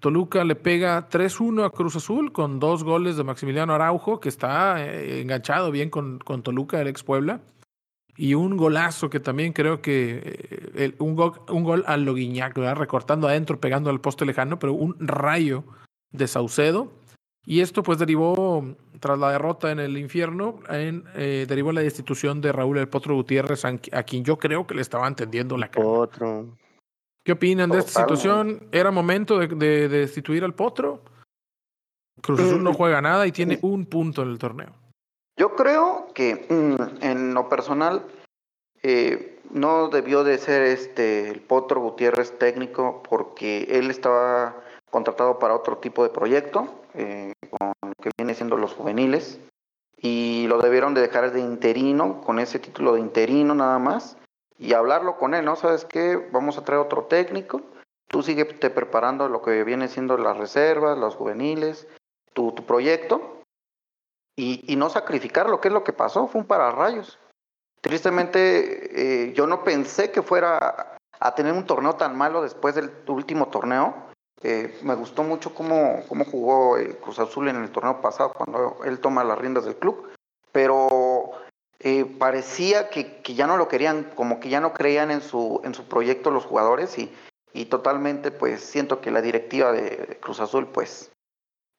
Toluca le pega 3-1 a Cruz Azul con dos goles de Maximiliano Araujo, que está eh, enganchado bien con, con, Toluca, el ex Puebla. Y un golazo que también creo que. Eh, un, gol, un gol al Loguiñac, recortando adentro, pegando al poste lejano, pero un rayo de Saucedo. Y esto pues derivó, tras la derrota en el infierno, eh, derivó la destitución de Raúl El Potro Gutiérrez, a quien yo creo que le estaba entendiendo la cara. Potro. ¿Qué opinan de esta situación? ¿Era momento de, destituir al Potro? Cruz Azul no mm, juega nada y tiene un punto en el torneo. Yo creo que mm, en lo personal eh, no debió de ser este el Potro Gutiérrez técnico porque él estaba contratado para otro tipo de proyecto, eh, con que viene siendo los juveniles, y lo debieron de dejar de interino, con ese título de interino nada más, y hablarlo con él, ¿no? ¿Sabes qué? Vamos a traer otro técnico, tú sigue te preparando lo que viene siendo las reservas, los juveniles, tu, tu proyecto, y, y, no sacrificar lo que es lo que pasó, fue un pararrayos. Tristemente, eh, yo no pensé que fuera a tener un torneo tan malo después del último torneo. Eh, me gustó mucho cómo, cómo jugó Cruz Azul en el torneo pasado cuando él toma las riendas del club, pero eh, parecía que, que, ya no lo querían, como que ya no creían en su, en su proyecto los jugadores y, y totalmente pues siento que la directiva de Cruz Azul pues,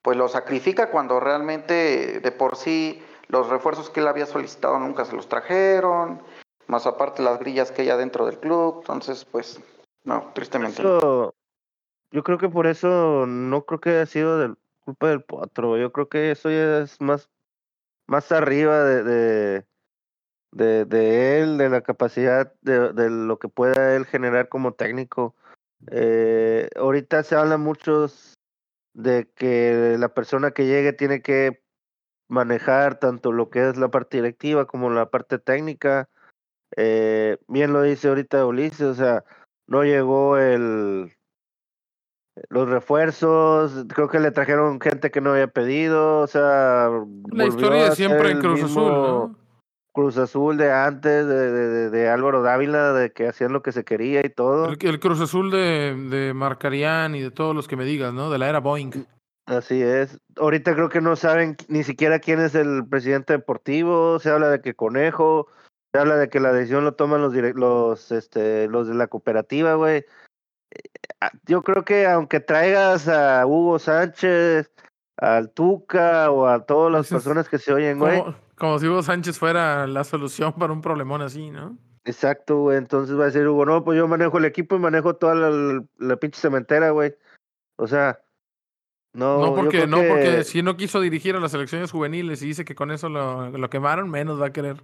pues lo sacrifica cuando realmente de por sí los refuerzos que él había solicitado nunca se los trajeron, más aparte las grillas que hay adentro del club, entonces pues no, tristemente. yo creo que por eso no creo que haya sido de culpa del potro, yo creo que eso ya es más, más arriba de de, de él, de la capacidad de, de, lo que pueda él generar como técnico. Eh, ahorita se habla mucho de que la persona que llegue tiene que manejar tanto lo que es la parte directiva como la parte técnica. Eh, bien lo dice ahorita Ulises, o sea, no llegó el los refuerzos, creo que le trajeron gente que no había pedido, o sea, la historia de siempre en Cruz Azul, ¿no? Cruz Azul de antes, de, de, de, Álvaro Dávila, de que hacían lo que se quería y todo. El, el Cruz Azul de, de Marcarián y de todos los que me digas, ¿no? De la era Boeing. Así es. Ahorita creo que no saben ni siquiera quién es el presidente deportivo. Se habla de que Conejo, se habla de que la decisión lo toman los los este los de la cooperativa, güey. Eh, yo creo que aunque traigas a Hugo Sánchez, al Tuca o a todas las personas que se oyen, güey. Como si Hugo Sánchez fuera la solución para un problemón así, ¿no? Exacto, güey. Entonces va a decir Hugo, no, pues yo manejo el equipo y manejo toda la, la pinche cementera, güey. O sea, no. No, porque, no porque si no quiso dirigir a las elecciones juveniles y dice que con eso lo, lo quemaron, menos va a querer.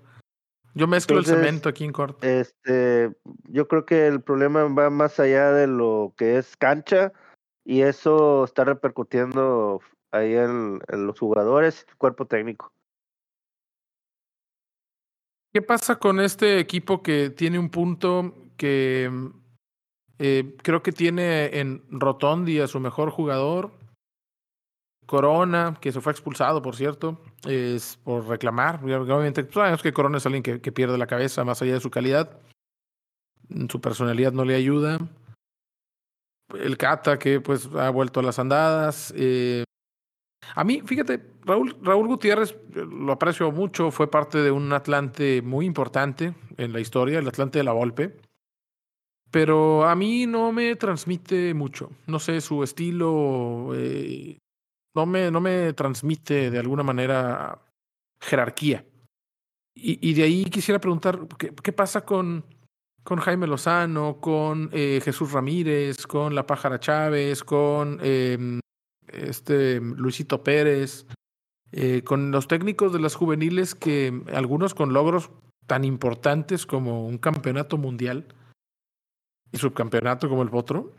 Yo mezclo Entonces, el cemento aquí en corto. Este, yo creo que el problema va más allá de lo que es cancha y eso está repercutiendo ahí en, en los jugadores, cuerpo técnico. ¿Qué pasa con este equipo que tiene un punto que eh, creo que tiene en Rotondi a su mejor jugador? Corona, que se fue expulsado, por cierto, es por reclamar. Obviamente, sabemos que Corona es alguien que, que, pierde la cabeza más allá de su calidad. Su personalidad no le ayuda. El Cata, que pues ha vuelto a las andadas. Eh, a mí, fíjate, Raúl, Raúl Gutiérrez lo aprecio mucho, fue parte de un Atlante muy importante en la historia, el Atlante de la Volpe. Pero a mí no me transmite mucho. No sé, su estilo eh, no, me, no me transmite de alguna manera jerarquía. Y, de ahí quisiera preguntar, ¿qué, pasa con, con Jaime Lozano, con eh, Jesús Ramírez, con La Pájara Chávez, con eh, este Luisito Pérez, eh, con los técnicos de las juveniles que algunos con logros tan importantes como un campeonato mundial y subcampeonato como el otro.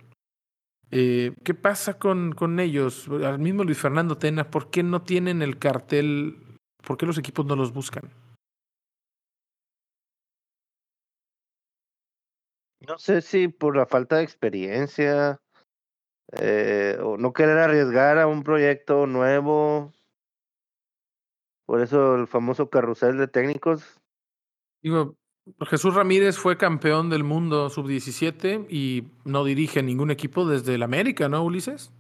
Eh, ¿Qué pasa con, con ellos? Al mismo Luis Fernando Tena, ¿por qué no tienen el cartel? ¿Por qué los equipos no los buscan? No sé si por la falta de experiencia, eh, o no querer arriesgar a un proyecto nuevo. Por eso el famoso carrusel de técnicos. Digo, Jesús Ramírez fue campeón del mundo sub-17 y no dirige ningún equipo desde el América, ¿no, Ulises?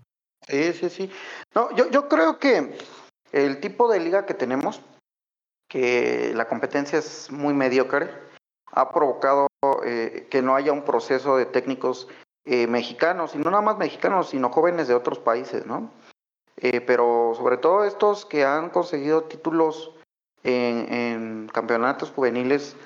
Sí, sí, sí. No, yo, yo creo que el tipo de liga que tenemos, que la competencia es muy mediocre, ha provocado eh, que no haya un proceso de técnicos eh, mexicanos, y no nada más mexicanos, sino jóvenes de otros países, ¿no? Eh, pero sobre todo estos que han conseguido títulos en, campeonatos juveniles,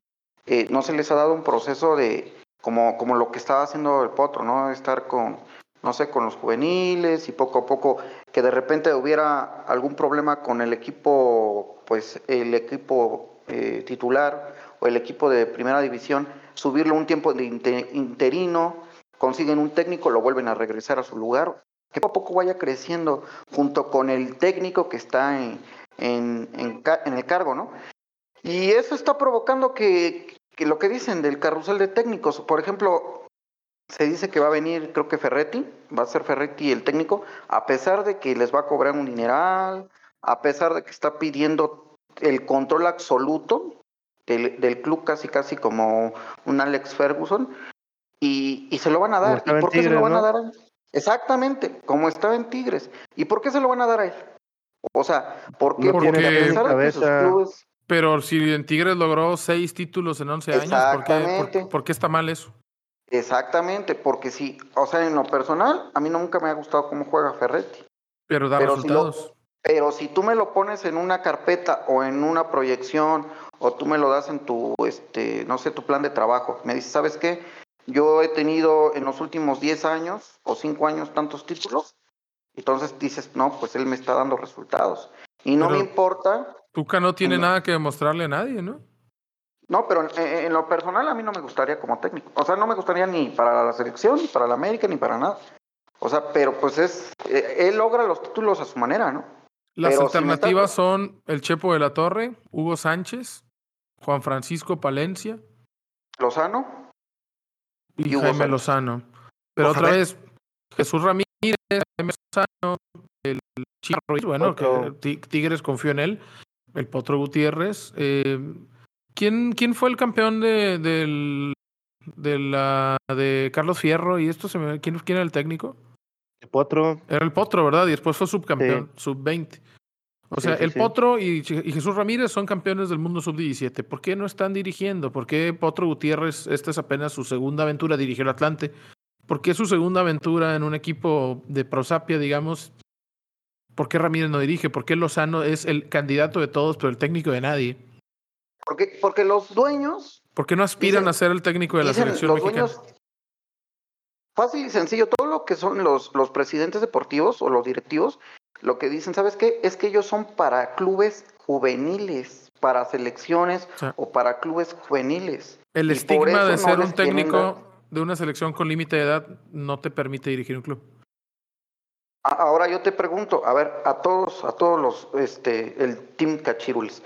eh, no se les ha dado un proceso de, como, como lo que estaba haciendo el Potro, ¿no? Estar con, no sé, con los juveniles y poco a poco que de repente hubiera algún problema con el equipo, pues el equipo eh, titular o el equipo de primera división, subirlo un tiempo de inter, interino, consiguen un técnico, lo vuelven a regresar a su lugar, que poco a poco vaya creciendo junto con el técnico que está en, en, en, el cargo, ¿no? Y eso está provocando que, que, lo que dicen del carrusel de técnicos, por ejemplo, se dice que va a venir, creo que Ferretti, va a ser Ferretti el técnico, a pesar de que les va a cobrar un dineral, a pesar de que está pidiendo el control absoluto del, del club casi casi como un Alex Ferguson, y, y se lo van a dar. ¿Y por qué Tigres, se lo van ¿no? a dar a él? Exactamente, como estaba en Tigres. ¿Y por qué se lo van a dar a él? O sea, ¿por qué? Porque, Porque a que sus clubes Pero si en Tigres logró seis títulos en 11 años, ¿por qué, por- Exactamente. por qué está mal eso? Exactamente, porque sí, o sea, en lo personal, a mí nunca me ha gustado cómo juega Ferretti. Pero da Pero si lo- resultados. Pero si tú me lo pones en una carpeta o en una proyección o tú me lo das en tu, este, no sé, tu plan de trabajo, me dices, ¿sabes qué? Yo he tenido en los últimos 10 años o 5 años tantos títulos. Entonces dices, no, pues él me está dando resultados. Y no Pero- me importa, Tuca no tiene No. nada que demostrarle a nadie, ¿no? no, pero en, en lo personal a mí no me gustaría como técnico. O sea, no me gustaría ni para la selección, ni para la América, ni para nada. O sea, pero pues es, eh, él logra los títulos a su manera, ¿no? Las Pero si me alternativas son el Chepo de la Torre, Hugo Sánchez, Juan Francisco Palencia Lozano, y, Y Hugo Jaime. Lozano. Pero Otra vez. Jesús Ramírez, Jaime Lozano, el Chico Ruiz, bueno, que Potro. Tigres confió en él, el Potro Gutiérrez. eh, ¿quién, ¿Quién fue el campeón de, del, de, la, de Carlos Fierro? ¿Y esto se me, ¿quién, ¿Quién era el técnico? Potro, Era el Potro, ¿verdad? Y después fue subcampeón, sub-20. O sea, sí, el sí. Potro y, y Jesús Ramírez son campeones del mundo sub-17. ¿Por qué no están dirigiendo? ¿Por qué Potro Gutiérrez, esta es apenas su segunda aventura, dirigió el Atlante? ¿Por qué su segunda aventura en un equipo de prosapia, digamos? ¿Por qué Ramírez no dirige? ¿Por qué Lozano es el candidato de todos, pero el técnico de nadie? porque, porque los dueños ¿Por qué no aspiran Dicen- a ser el técnico de la selección los mexicana? dueños, fácil y sencillo, todo lo que son los, los presidentes deportivos o los directivos, lo que dicen, ¿sabes qué? Es que ellos son para clubes juveniles, para selecciones O sea, o para clubes juveniles. el y estigma de no ser un técnico de una selección con límite de edad no te permite dirigir un club. A- Ahora yo te pregunto, a ver, a todos, a todos los, este, el Team Cachirules,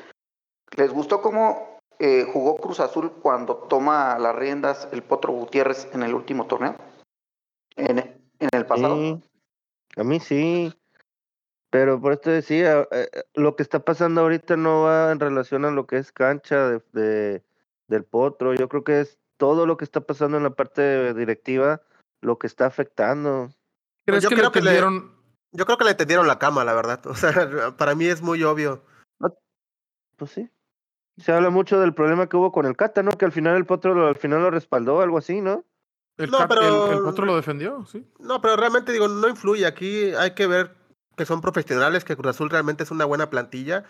¿les gustó cómo eh, jugó Cruz Azul cuando toma las riendas el Potro Gutiérrez en el último torneo? En, en el pasado. sí. A mí sí. Pero por esto decía, eh, eh, lo que está pasando ahorita no va en relación a lo que es cancha de, de- del potro. Yo creo que es todo lo que está pasando en la parte directiva lo que está afectando. ¿Crees yo que creo le que le- Yo creo que le tendieron la cama, la verdad. O sea, (laughs) para mí es muy obvio. Pues sí. Se habla mucho del problema que hubo con el Cata, ¿no? Que al final el potro lo- al final lo respaldó, algo así, ¿no? El, No, Cap- pero- el, el Potro lo defendió, sí. No, pero realmente digo, no influye. Aquí hay que ver que son profesionales, que Cruz Azul realmente es una buena plantilla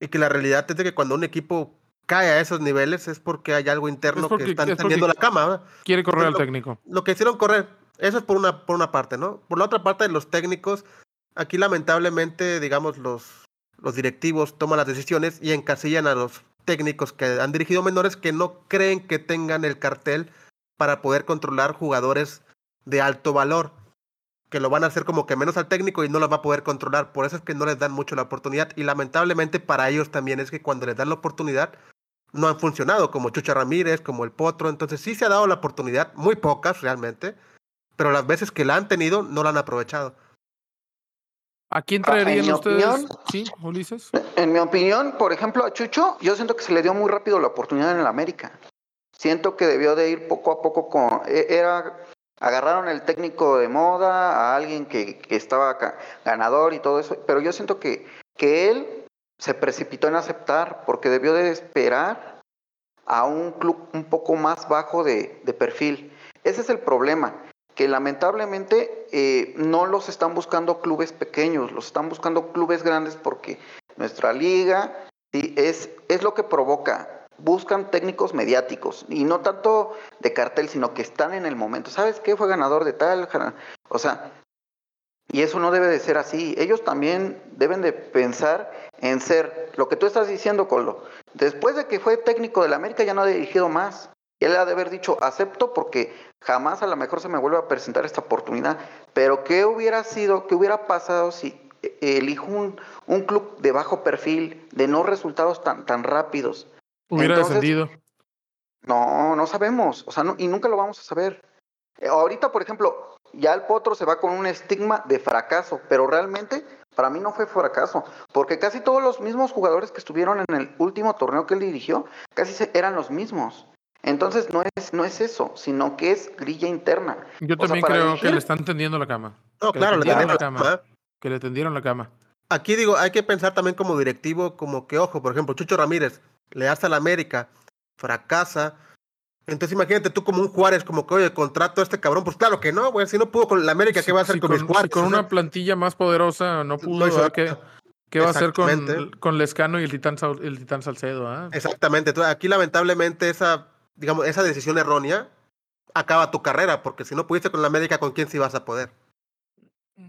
y que la realidad es de que cuando un equipo cae a esos niveles es porque hay algo interno porque- que están es tendiendo la cama. ¿verdad? Quiere correr al Lo- técnico. Lo que hicieron correr, eso es por una, por una parte, ¿no? Por la otra parte, los técnicos, aquí lamentablemente, digamos, los, los directivos toman las decisiones y encasillan a los técnicos que han dirigido menores que no creen que tengan el cartel para poder controlar jugadores de alto valor, que lo van a hacer como que menos al técnico y no los va a poder controlar. Por eso es que no les dan mucho la oportunidad y lamentablemente para ellos también es que cuando les dan la oportunidad no han funcionado, como Chucha Ramírez, como el Potro. Entonces sí se ha dado la oportunidad, muy pocas realmente, pero las veces que la han tenido no la han aprovechado. ¿A quién Ah, en traerían mi ustedes? opinión- Sí, Ulises. En mi opinión, por ejemplo, a Chucho, yo siento que se le dio muy rápido la oportunidad en el América. Siento que debió de ir poco a poco con... e- Era, agarraron el técnico de moda, a alguien que, que estaba ganador y todo eso, pero yo siento que, que él se precipitó en aceptar porque debió de esperar a un club un poco más bajo de, de perfil. Ese es el problema, que lamentablemente eh, no los están buscando clubes pequeños, los están buscando clubes grandes porque nuestra liga sí, es, es lo que provoca. Buscan técnicos mediáticos y no tanto de cartel, sino que están en el momento. ¿Sabes qué? Fue ganador de tal. O sea, y eso no debe de ser así. Ellos también deben de pensar en ser lo que tú estás diciendo, Colo. Después de que fue técnico de la América ya no ha dirigido más. Y él ha de haber dicho, acepto porque jamás a lo mejor se me vuelve a presentar esta oportunidad. Pero ¿qué hubiera sido, qué hubiera pasado si elijo un, un club de bajo perfil, de no resultados tan, tan rápidos? Hubiera Entonces- descendido. No, no sabemos, o sea, no- y nunca lo vamos a saber. Eh, ahorita, por ejemplo, ya el Potro se va con un estigma de fracaso, pero realmente para mí no fue fracaso, porque casi todos los mismos jugadores que estuvieron en el último torneo que él dirigió, casi se- eran los mismos. Entonces no es, no es eso, sino que es grilla interna. Yo o también creo dirigir- que le están tendiendo la cama. No, Que claro, le tendieron tendieron la la cama. cama. Que le tendieron la cama. Aquí digo, hay que pensar también como directivo, como que, ojo, por ejemplo, Chucho Ramírez, le das a la América, fracasa. Entonces imagínate tú como un Juárez, como que, oye, contrato a este cabrón. Pues claro que no, güey. Si no pudo con la América, ¿qué va a hacer Si con, mis si Juárez? con una plantilla más poderosa no pudo, No ¿verdad? ¿Qué, va a hacer con, con Lescano y el Titán, el Titán Salcedo? ah? Exactamente. Entonces, aquí lamentablemente esa, digamos, esa decisión errónea acaba tu carrera, porque si no pudiste con la América, ¿con quién sí vas a poder?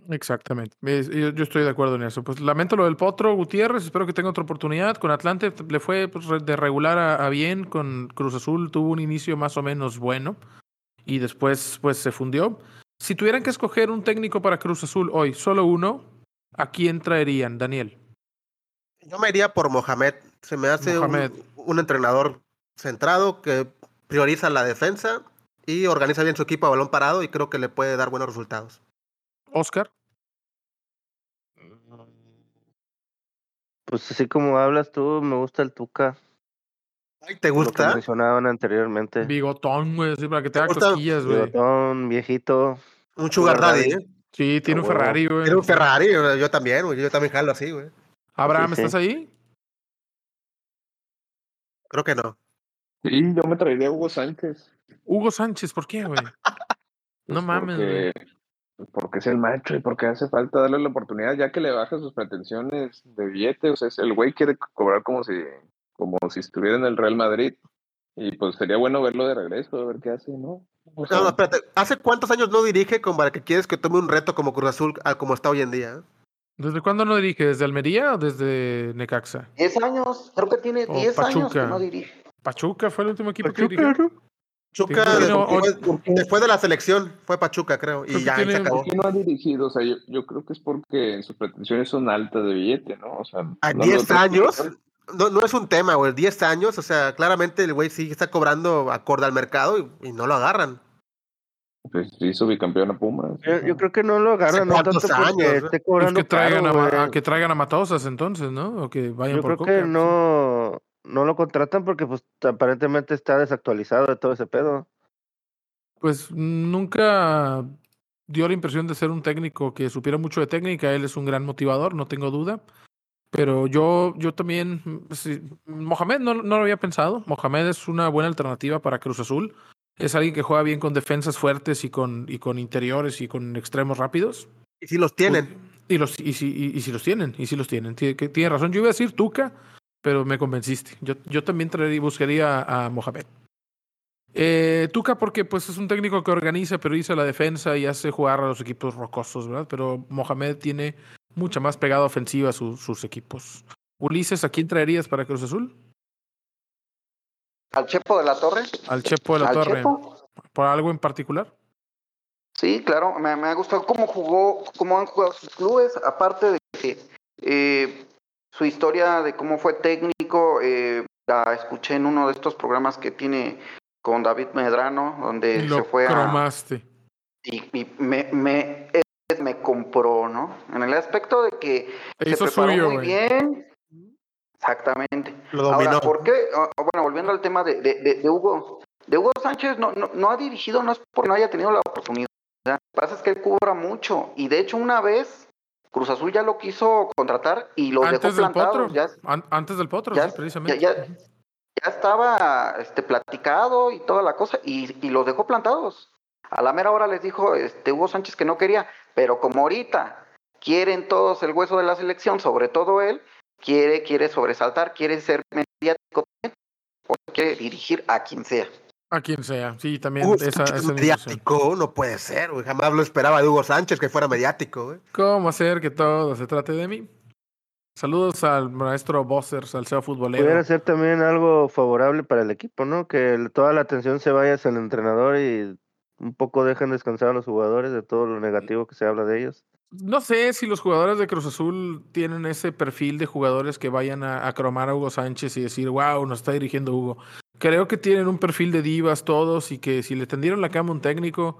Exactamente. Yo, yo estoy de acuerdo en eso. Pues lamento lo del Potro Gutiérrez. Espero que tenga otra oportunidad. Con Atlante le fue pues, de regular a, a bien. Con Cruz Azul tuvo un inicio más o menos bueno. Y después pues se fundió. Si tuvieran que escoger un técnico para Cruz Azul hoy, solo uno, ¿a quién traerían, Daniel? Yo me iría por Mohamed. Se me hace un-. Un, entrenador centrado que prioriza la defensa y organiza bien su equipo a balón parado y creo que le puede dar buenos resultados. Oscar. Pues así como hablas tú, me gusta el Tuca. Ay, ¿Te Lo que gusta? mencionaban anteriormente. Bigotón, güey, así para que te haga gusta? cosquillas, güey. Bigotón, viejito. Un sugar daddy. ¿eh? Sí, tiene un Ah. Ferrari, güey. Tiene un Ferrari, yo también, güey, yo también jalo así, güey. Abraham, Sí, sí. ¿estás ahí? Creo que no. Sí, yo me traería a Hugo Sánchez. Hugo Sánchez, ¿por qué, güey? (laughs) No pues, mames, güey. Porque, porque es el macho y porque hace falta darle la oportunidad, ya que le baja sus pretensiones de billete. O sea, es- el güey quiere cobrar como si, como si estuviera en el Real Madrid. Y pues sería bueno verlo de regreso, a ver qué hace, ¿no? O sea, No, no, espérate. ¿Hace cuántos años no dirige como para que quieres que tome un reto como Cruz Azul a como está hoy en día? ¿Desde cuándo no dirige? ¿Desde Almería o desde Necaxa? 10 años, creo que tiene O 10 años que Pachuca. no dirige. Pachuca fue el último equipo que dirigió. Chuca, Sí, no, después, o- después de la selección, fue Pachuca, creo, y ya se acabó. ¿Por qué no ha dirigido? O sea, yo, yo creo que es porque sus pretensiones son altas de billete, ¿no? O sea, ¿A hablando de 10 otras años? No, no es un tema, güey. 10 años, o sea, claramente el güey sí está cobrando acorde al mercado y, y no lo agarran. Pues hizo bicampeón a Pumas. Yo, yo creo que no lo agarran no tanto Pues que traigan, caro, a, que traigan a Matosas entonces, ¿no? O que vayan Yo por creo Coca, que no, no lo contratan porque pues aparentemente está desactualizado de todo ese pedo. Pues nunca dio la impresión de ser un técnico que supiera mucho de técnica. Él es un gran motivador, no tengo duda. Pero yo, yo también, mm, sí, Mohamed no, no lo había pensado. Mohamed es una buena alternativa para Cruz Azul. Es alguien que juega bien con defensas fuertes y con, y con interiores y con extremos rápidos. Y si los tienen. Y, los, y, si, y, y si los tienen, y si los tienen. Tiene, que- tiene razón. Yo iba a decir Tuca, pero me convenciste. Yo, yo también traería, buscaría a Mohamed. Eh, Tuca porque pues es un técnico que organiza, prioriza la defensa y hace jugar a los equipos rocosos, ¿verdad? Pero Mohamed tiene mucha más pegada ofensiva a su- sus equipos. Ulises, ¿a quién traerías para Cruz Azul? ¿Al Chepo de la Torre? Al Chepo de la ¿Al Torre. Chepo? ¿Por algo en particular? Sí, claro, me, me ha gustado cómo jugó, cómo han jugado sus clubes, aparte de que eh, su historia de cómo fue técnico, eh, la escuché en uno de estos programas que tiene con David Medrano, donde Lo se fue a... cromaste. Y, y me, me, me compró, ¿no? En el aspecto de que Te se preparó suyo, muy bien. Exactamente. Lo dominó. Ahora, ¿por qué? Ah, bueno, volviendo al tema de, de, de- de Hugo. De Hugo Sánchez no, no, no ha dirigido, no es porque no haya tenido la oportunidad. Lo que pasa es que él cobra mucho. Y de hecho, una vez Cruz Azul ya lo quiso contratar y lo Antes dejó plantado. Ya, An- antes del potro, ya- sí, precisamente. ya- ya- ya estaba este, platicado y toda la cosa, y, y los dejó plantados. A la mera hora les dijo este, Hugo Sánchez que no quería, pero como ahorita quieren todos el hueso de la selección, sobre todo él, quiere, quiere sobresaltar, quiere ser mediático, quiere dirigir a quien sea. A quien sea, sí, también Hugo esa, Sánchez esa mediático, no puede ser, güey. Jamás lo esperaba de Hugo Sánchez que fuera mediático, güey. ¿Cómo hacer que todo se trate de mí? Saludos al maestro Bossers, al SEO futbolero. Pudiera ser también algo favorable para el equipo, ¿no? Que toda la atención se vaya hacia el entrenador y un poco dejen descansar a los jugadores de todo lo negativo que se habla de ellos. No sé si los jugadores de Cruz Azul tienen ese perfil de jugadores que vayan a, a cromar a Hugo Sánchez y decir, wow, nos está dirigiendo Hugo. Creo que tienen un perfil de divas todos y que si le tendieron la cama a un técnico,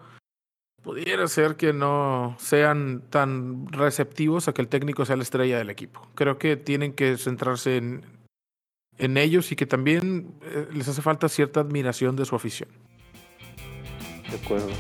pudiera ser que no sean tan receptivos a que el técnico sea la estrella del equipo. Creo que tienen que centrarse en, en ellos y que también eh, les hace falta cierta admiración de su afición. De acuerdo.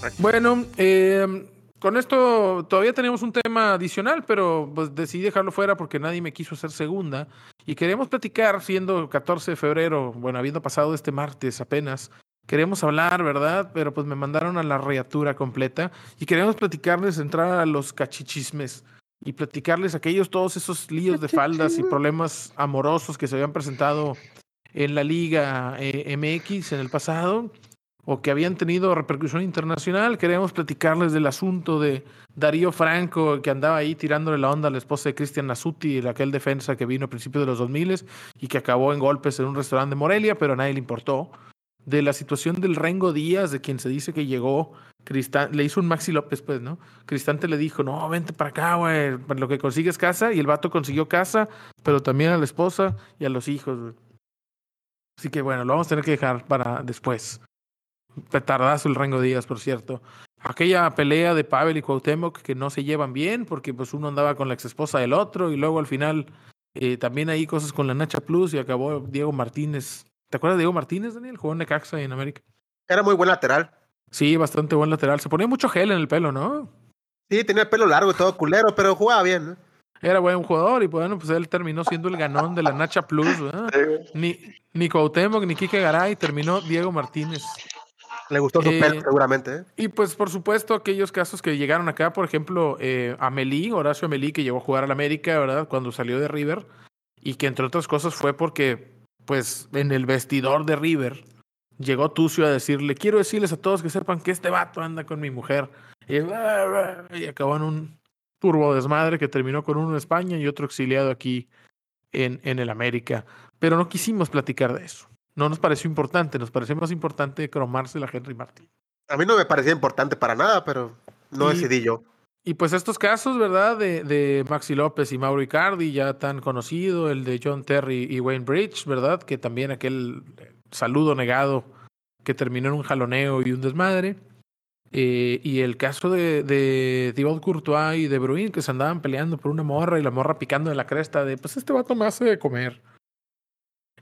(laughs) Bueno, eh, con esto todavía tenemos un tema adicional, pero pues decidí dejarlo fuera porque nadie me quiso hacer segunda. Y queremos platicar, siendo 14 de febrero, bueno, habiendo pasado este martes apenas, queremos hablar, ¿verdad? Pero pues me mandaron a la reatura completa y queremos platicarles, entrar a los cachichismes y platicarles aquellos, todos esos líos de faldas y problemas amorosos que se habían presentado en la Liga eh, MX en el pasado o que habían tenido repercusión internacional. Queremos platicarles del asunto de Darío Franco, que andaba ahí tirándole la onda a la esposa de Cristian Nasuti, aquel defensa que vino a principios de los 2000 y que acabó en golpes en un restaurante de Morelia, pero a nadie le importó. De la situación del Rengo Díaz, de quien se dice que llegó, le hizo un Maxi López, pues, ¿no? Cristante le dijo, no, vente para acá, güey, lo que consigues casa, y el vato consiguió casa, pero también a la esposa y a los hijos, güey. Así que bueno, lo vamos a tener que dejar para después petardazo el Rango Díaz, por cierto. Aquella pelea de Pavel y Cuauhtémoc que no se llevan bien porque pues uno andaba con la ex esposa del otro y luego al final eh, también hay cosas con la Nacha Plus y acabó Diego Martínez. ¿Te acuerdas de Diego Martínez, Daniel? Jugó en Necaxa en América. Era muy buen lateral. Sí, bastante buen lateral. Se ponía mucho gel en el pelo, ¿no? Sí, tenía el pelo largo y todo culero, pero jugaba bien. ¿no? Era buen jugador y bueno, pues él terminó siendo el ganón de la Nacha Plus. ¿verdad? Ni, ni Cuauhtémoc ni Quique Garay terminó Diego Martínez. Le gustó su Eh, pelo, seguramente. ¿eh? Y pues, por supuesto, aquellos casos que llegaron acá, por ejemplo, eh, Amelí, Horacio Amelí, que llegó a jugar al América, ¿verdad? Cuando salió de River, y que entre otras cosas fue porque, pues, en el vestidor de River, llegó Tucio a decirle, quiero decirles a todos que sepan que este vato anda con mi mujer. Y, y acabó en un turbo desmadre que terminó con uno en España y otro exiliado aquí en, en el América. Pero no quisimos platicar de eso. No nos pareció importante, nos pareció más importante cromarse la Henry Martín. A mí no me parecía importante para nada, pero no Y- decidí yo. Y pues estos casos, ¿verdad? De, de Maxi López y Mauro Icardi, ya tan conocido, el de John Terry y Wayne Bridge, ¿verdad? Que también aquel eh, saludo negado que terminó en un jaloneo y un desmadre. Eh, y el caso de, de Thibaut Courtois y de Bruin, que se andaban peleando por una morra y la morra picando en la cresta de, pues este vato me hace de comer.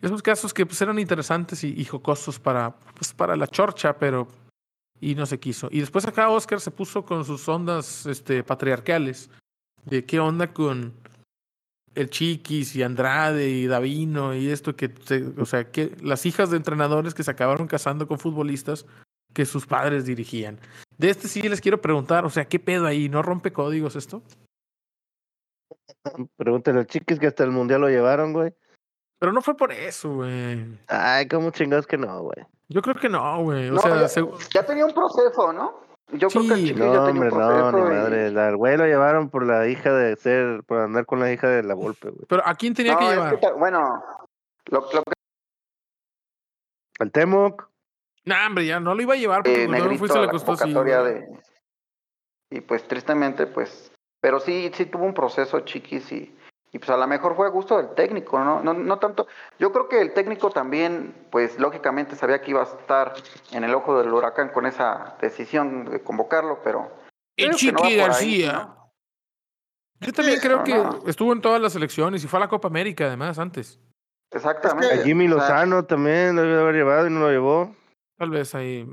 Esos casos que pues eran interesantes y, y jocosos para, pues, para la chorcha, pero y no se quiso. Y después acá Oscar se puso con sus ondas este, patriarcales. De qué onda con el Chiquis y Andrade y Davino y esto que, se- o sea, que las hijas de entrenadores que se acabaron casando con futbolistas que sus padres dirigían. De este sí les quiero preguntar, o sea, ¿qué pedo ahí? ¿No rompe códigos esto? Pregúntale al chiquis que hasta el mundial lo llevaron, güey. Pero no fue por eso, güey. Ay, cómo chingados que no, güey. Yo creo que no, güey. O No, sea, ya, se- ya tenía un proceso, ¿no? Yo creo que el Sí. chico ya No, tenía hombre, un no, proceso. ni y- madre. La- Al güey lo llevaron por la hija de ser, por andar con la hija de la Volpe, güey. pero ¿a quién tenía No, que es llevar? que bueno, lo, lo que Al Temoc, Nah, hombre, ya no lo iba a llevar porque eh, y se a le la costó así. de... Y pues tristemente, pues... Pero sí, sí tuvo un proceso chiquis y, y pues a lo mejor fue a gusto del técnico, ¿no? No, no tanto... Yo creo que el técnico también, pues lógicamente sabía que iba a estar en el ojo del huracán con esa decisión de convocarlo, pero... El no Chiqui ahí, García. ¿no? Yo también creo no, que no. estuvo en todas las elecciones y fue a la Copa América además antes. Exactamente. a Jimmy o sea, Lozano también lo debe haber llevado y no lo llevó. Tal vez ahí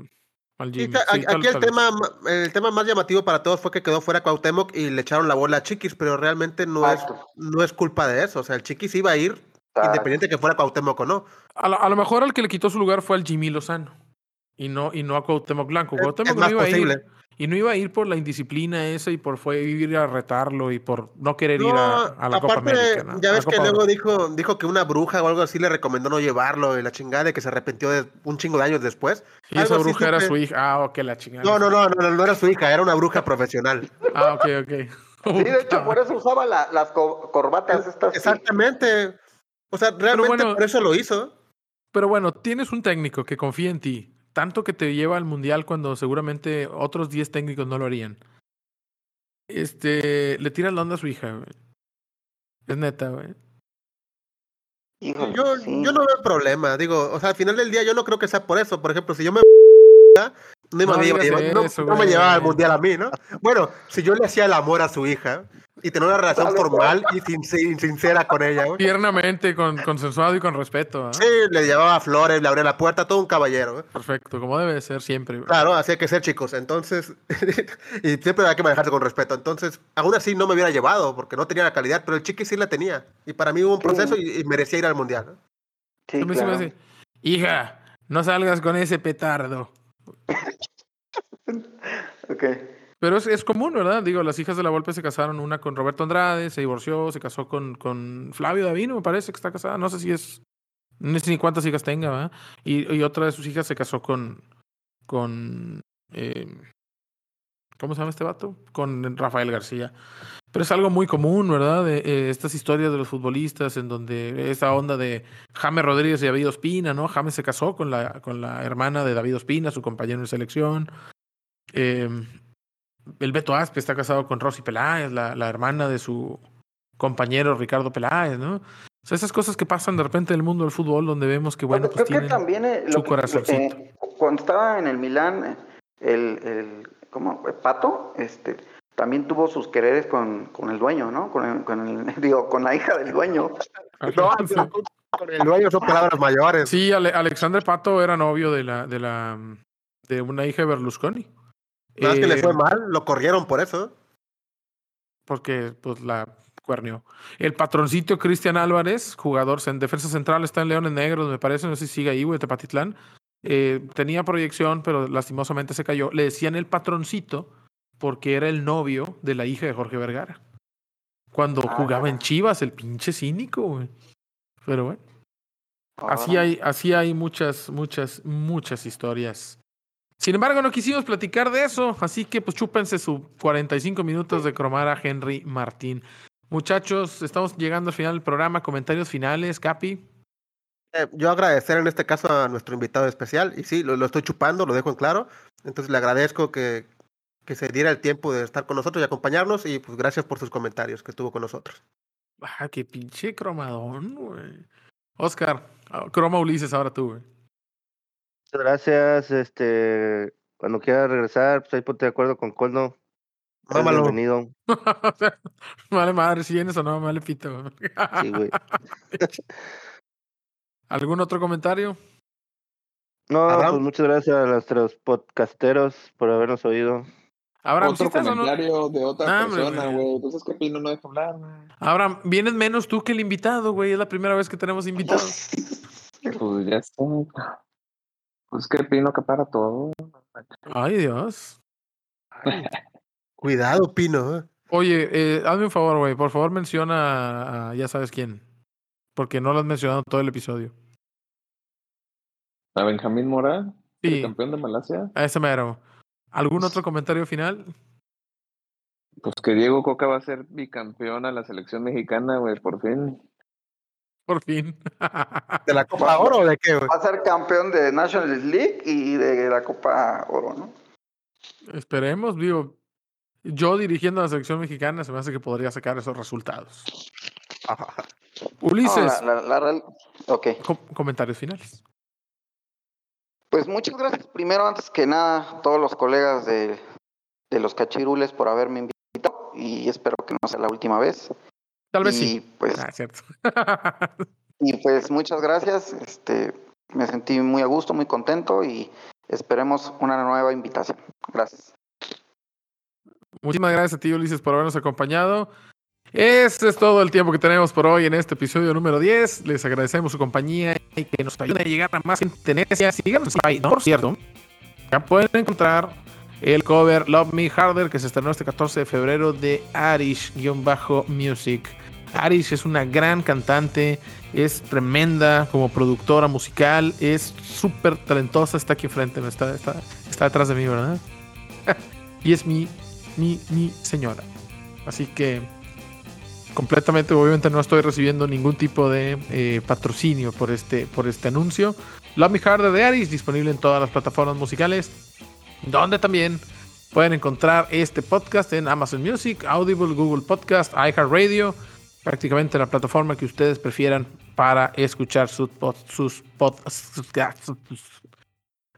al Sí, Jimmy. ta- Sí, aquí tal- el tema, ma- el tema más llamativo para todos fue que quedó fuera Cuauhtémoc y le echaron la bola a Chiquis, pero realmente no es, no es culpa de eso. O sea, el Chiquis iba a ir Exacto. independiente que fuera Cuauhtémoc o no. A, lo, a lo mejor al que le quitó su lugar fue al Jimmy Lozano y no, y no a Cuauhtémoc Blanco. Cuauhtémoc es no más iba a ir posible. Y no iba a ir por la indisciplina esa y por fue ir a retarlo y por no querer ir a, a la Copa aparte, América. ¿no? ya ves que Copa luego dijo, dijo que una bruja o algo así le recomendó no llevarlo y la chingada de que se arrepintió de un chingo de años después. Y esa algo bruja era su hija. Ah, ok, la chingada. No, no, no, no, no, no era su hija, era una bruja profesional. Ah, ok, ok. Sí, de hecho, por eso usaba la- las co- corbatas estas. Exactamente. O sea, realmente bueno, por eso lo hizo. Pero bueno, tienes un técnico que confía en ti, tanto que te lleva al mundial cuando seguramente otros 10 técnicos no lo harían. Este, le tiras la onda a su hija, güey. Es neta, güey. Híjole, Yo, sí. yo no veo problema. Digo, o sea, al final del día yo no creo que sea por eso. Por ejemplo, si yo me (laughs) No, me, No iba a digas llevar- no- eso, no me güey. llevaba al mundial a mí, ¿no? Bueno, si yo le hacía el amor a su hija y tenía una relación formal y sin, sin- sincera con ella, güey. Tiernamente, con, consensuado y con respeto. ¿ah? Sí, le llevaba flores, le abría la puerta, todo un caballero. ¿eh? Perfecto, como debe de ser siempre. Claro, así hay que ser, chicos. Entonces, (laughs) y siempre hay que manejarse con respeto. Entonces, aún así no me hubiera llevado porque no tenía la calidad, pero el chiqui sí la tenía. Y para mí hubo un proceso y, y merecía ir al mundial. ¿no? Sí, claro. Hija, no salgas con ese petardo. (laughs) Ok. Pero es, es común, ¿verdad? Digo, las hijas de la Volpe se casaron, una con Roberto Andrade, se divorció, se casó con, con Flavio Davino, me parece que está casada. No sé si es. No sé ni cuántas hijas tenga, ¿verdad? Y, y otra de sus hijas se casó con. con. eh, ¿Cómo se llama este vato? Con Rafael García. Pero es algo muy común, ¿verdad? De, eh, estas historias de los futbolistas en donde esa onda de James Rodríguez y David Ospina, ¿no? James se casó con la, con la hermana de David Ospina, su compañero en selección. Eh, el Beto Aspe está casado con Rosy Peláez, la, la hermana de su compañero Ricardo Peláez, ¿no? O sea, esas cosas que pasan de repente en el mundo del fútbol, donde vemos que, bueno, Creo pues que tienen... también eh, su que- corazoncito. eh, cuando estaba en el Milán, el, el ¿cómo? El Pato, este, también tuvo sus quereres con, con el dueño, ¿no? Con el, con el, (laughs) digo, con la hija del dueño. (laughs) No, pero con el dueño son palabras mayores. Sí, Ale- Alexandre Pato era novio de la, de la de una hija de Berlusconi. Más que le Eh, fue mal, lo corrieron por eso. porque pues la cuernió. El patroncito Cristian Álvarez, jugador en defensa central, está en Leones Negros, me parece, no sé si sigue ahí, güey, Tepatitlán. Eh, tenía proyección, pero lastimosamente se cayó. Le decían el patroncito porque era el novio de la hija de Jorge Vergara. Cuando Ah. jugaba en Chivas, el pinche cínico, güey. Pero bueno, así hay, así hay muchas, muchas, muchas historias. Sin embargo, no quisimos platicar de eso, así que pues chúpense sus 45 minutos de cromar a Henry Martín. Muchachos, estamos llegando al final del programa. Comentarios finales, Capi. Eh, yo agradecer en este caso a nuestro invitado especial, y sí, lo, lo estoy chupando, lo dejo en claro. Entonces le agradezco que, que se diera el tiempo de estar con nosotros y acompañarnos, y pues gracias por sus comentarios que estuvo con nosotros. Ah, qué pinche cromadón, güey. Oscar, ah, croma Ulises, ahora tú, güey. Muchas gracias. Este, cuando quiera regresar, pues ahí ponte de acuerdo con Colno. Eres Mámalo. Bienvenido. (laughs) Vale madre, si vienes o no, vale pito. güey. Sí, güey. (laughs) ¿Algún otro comentario? No, Abraham. pues muchas gracias a nuestros podcasteros por habernos oído. Abraham, ¿sí Otro estás o no? comentario de otra Ah, persona, güey. Entonces, ¿qué Pino no deja hablar, güey? Abraham, vienes menos tú que el invitado, güey. Es la primera vez que tenemos invitados. (laughs) Pues ya está. Pues que Pino que para todo. Ay, Dios. Cuidado, Pino. ¿eh? Oye, eh, hazme un favor, güey. Por favor, menciona a, a ya sabes quién. Porque no lo has mencionado todo el episodio. A Benjamín Mora, el Sí, campeón de Malasia. a ese mero. ¿Algún otro comentario final? Pues que Diego Coca va a ser bicampeón a la selección mexicana, güey, por fin. Por fin. (laughs) ¿De la Copa Oro o de qué? güey? Va a ser campeón de National League y de la Copa Oro, ¿no? Esperemos, digo. Yo dirigiendo a la selección mexicana se me hace que podría sacar esos resultados. Ulises, No, la- la- la real- Ok. com- comentarios finales. Pues muchas gracias primero, antes que nada, a todos los colegas de, de los cachirules por haberme invitado y espero que no sea la última vez. Tal vez y, sí. Pues, Ah, cierto. (laughs) y pues muchas gracias. Este, me sentí muy a gusto, muy contento y esperemos una nueva invitación. Gracias. Muchísimas gracias a ti, Ulises, por habernos acompañado. Este es todo el tiempo que tenemos por hoy en este episodio número 10. Les agradecemos su compañía y que nos ayuden a llegar a más gente en Necia. Síganos. Por cierto, ya pueden encontrar el cover Love Me Harder que se estrenó este 14 de febrero de Arish-Music. Arish es una gran cantante, es tremenda como productora musical, es súper talentosa, está aquí enfrente, está, está, está detrás de mí, ¿verdad? (laughs) y es mi, mi, mi señora. Así que completamente, obviamente no estoy recibiendo ningún tipo de eh, patrocinio por este, por este anuncio. Love Me Harder de Aris, disponible en todas las plataformas musicales, donde también pueden encontrar este podcast en Amazon Music, Audible, Google Podcast, iHeartRadio, prácticamente la plataforma que ustedes prefieran para escuchar sus pod, sus pod- sus-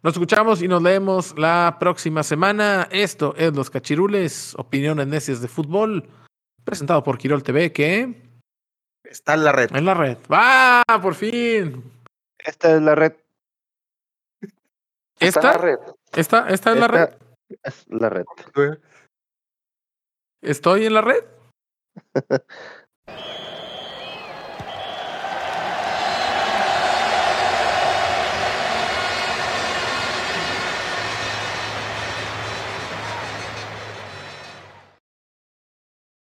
Nos escuchamos y nos leemos la próxima semana. Esto es Los Cachirules, opiniones necias de fútbol, presentado por Quirol TV, que Está en la red. en la red. ¡Va! ¡Por fin! Esta es la red. Está en la ¿Esta? red. ¿Esta, esta es la Esta red? Es la red. ¿Estoy en la red? (laughs)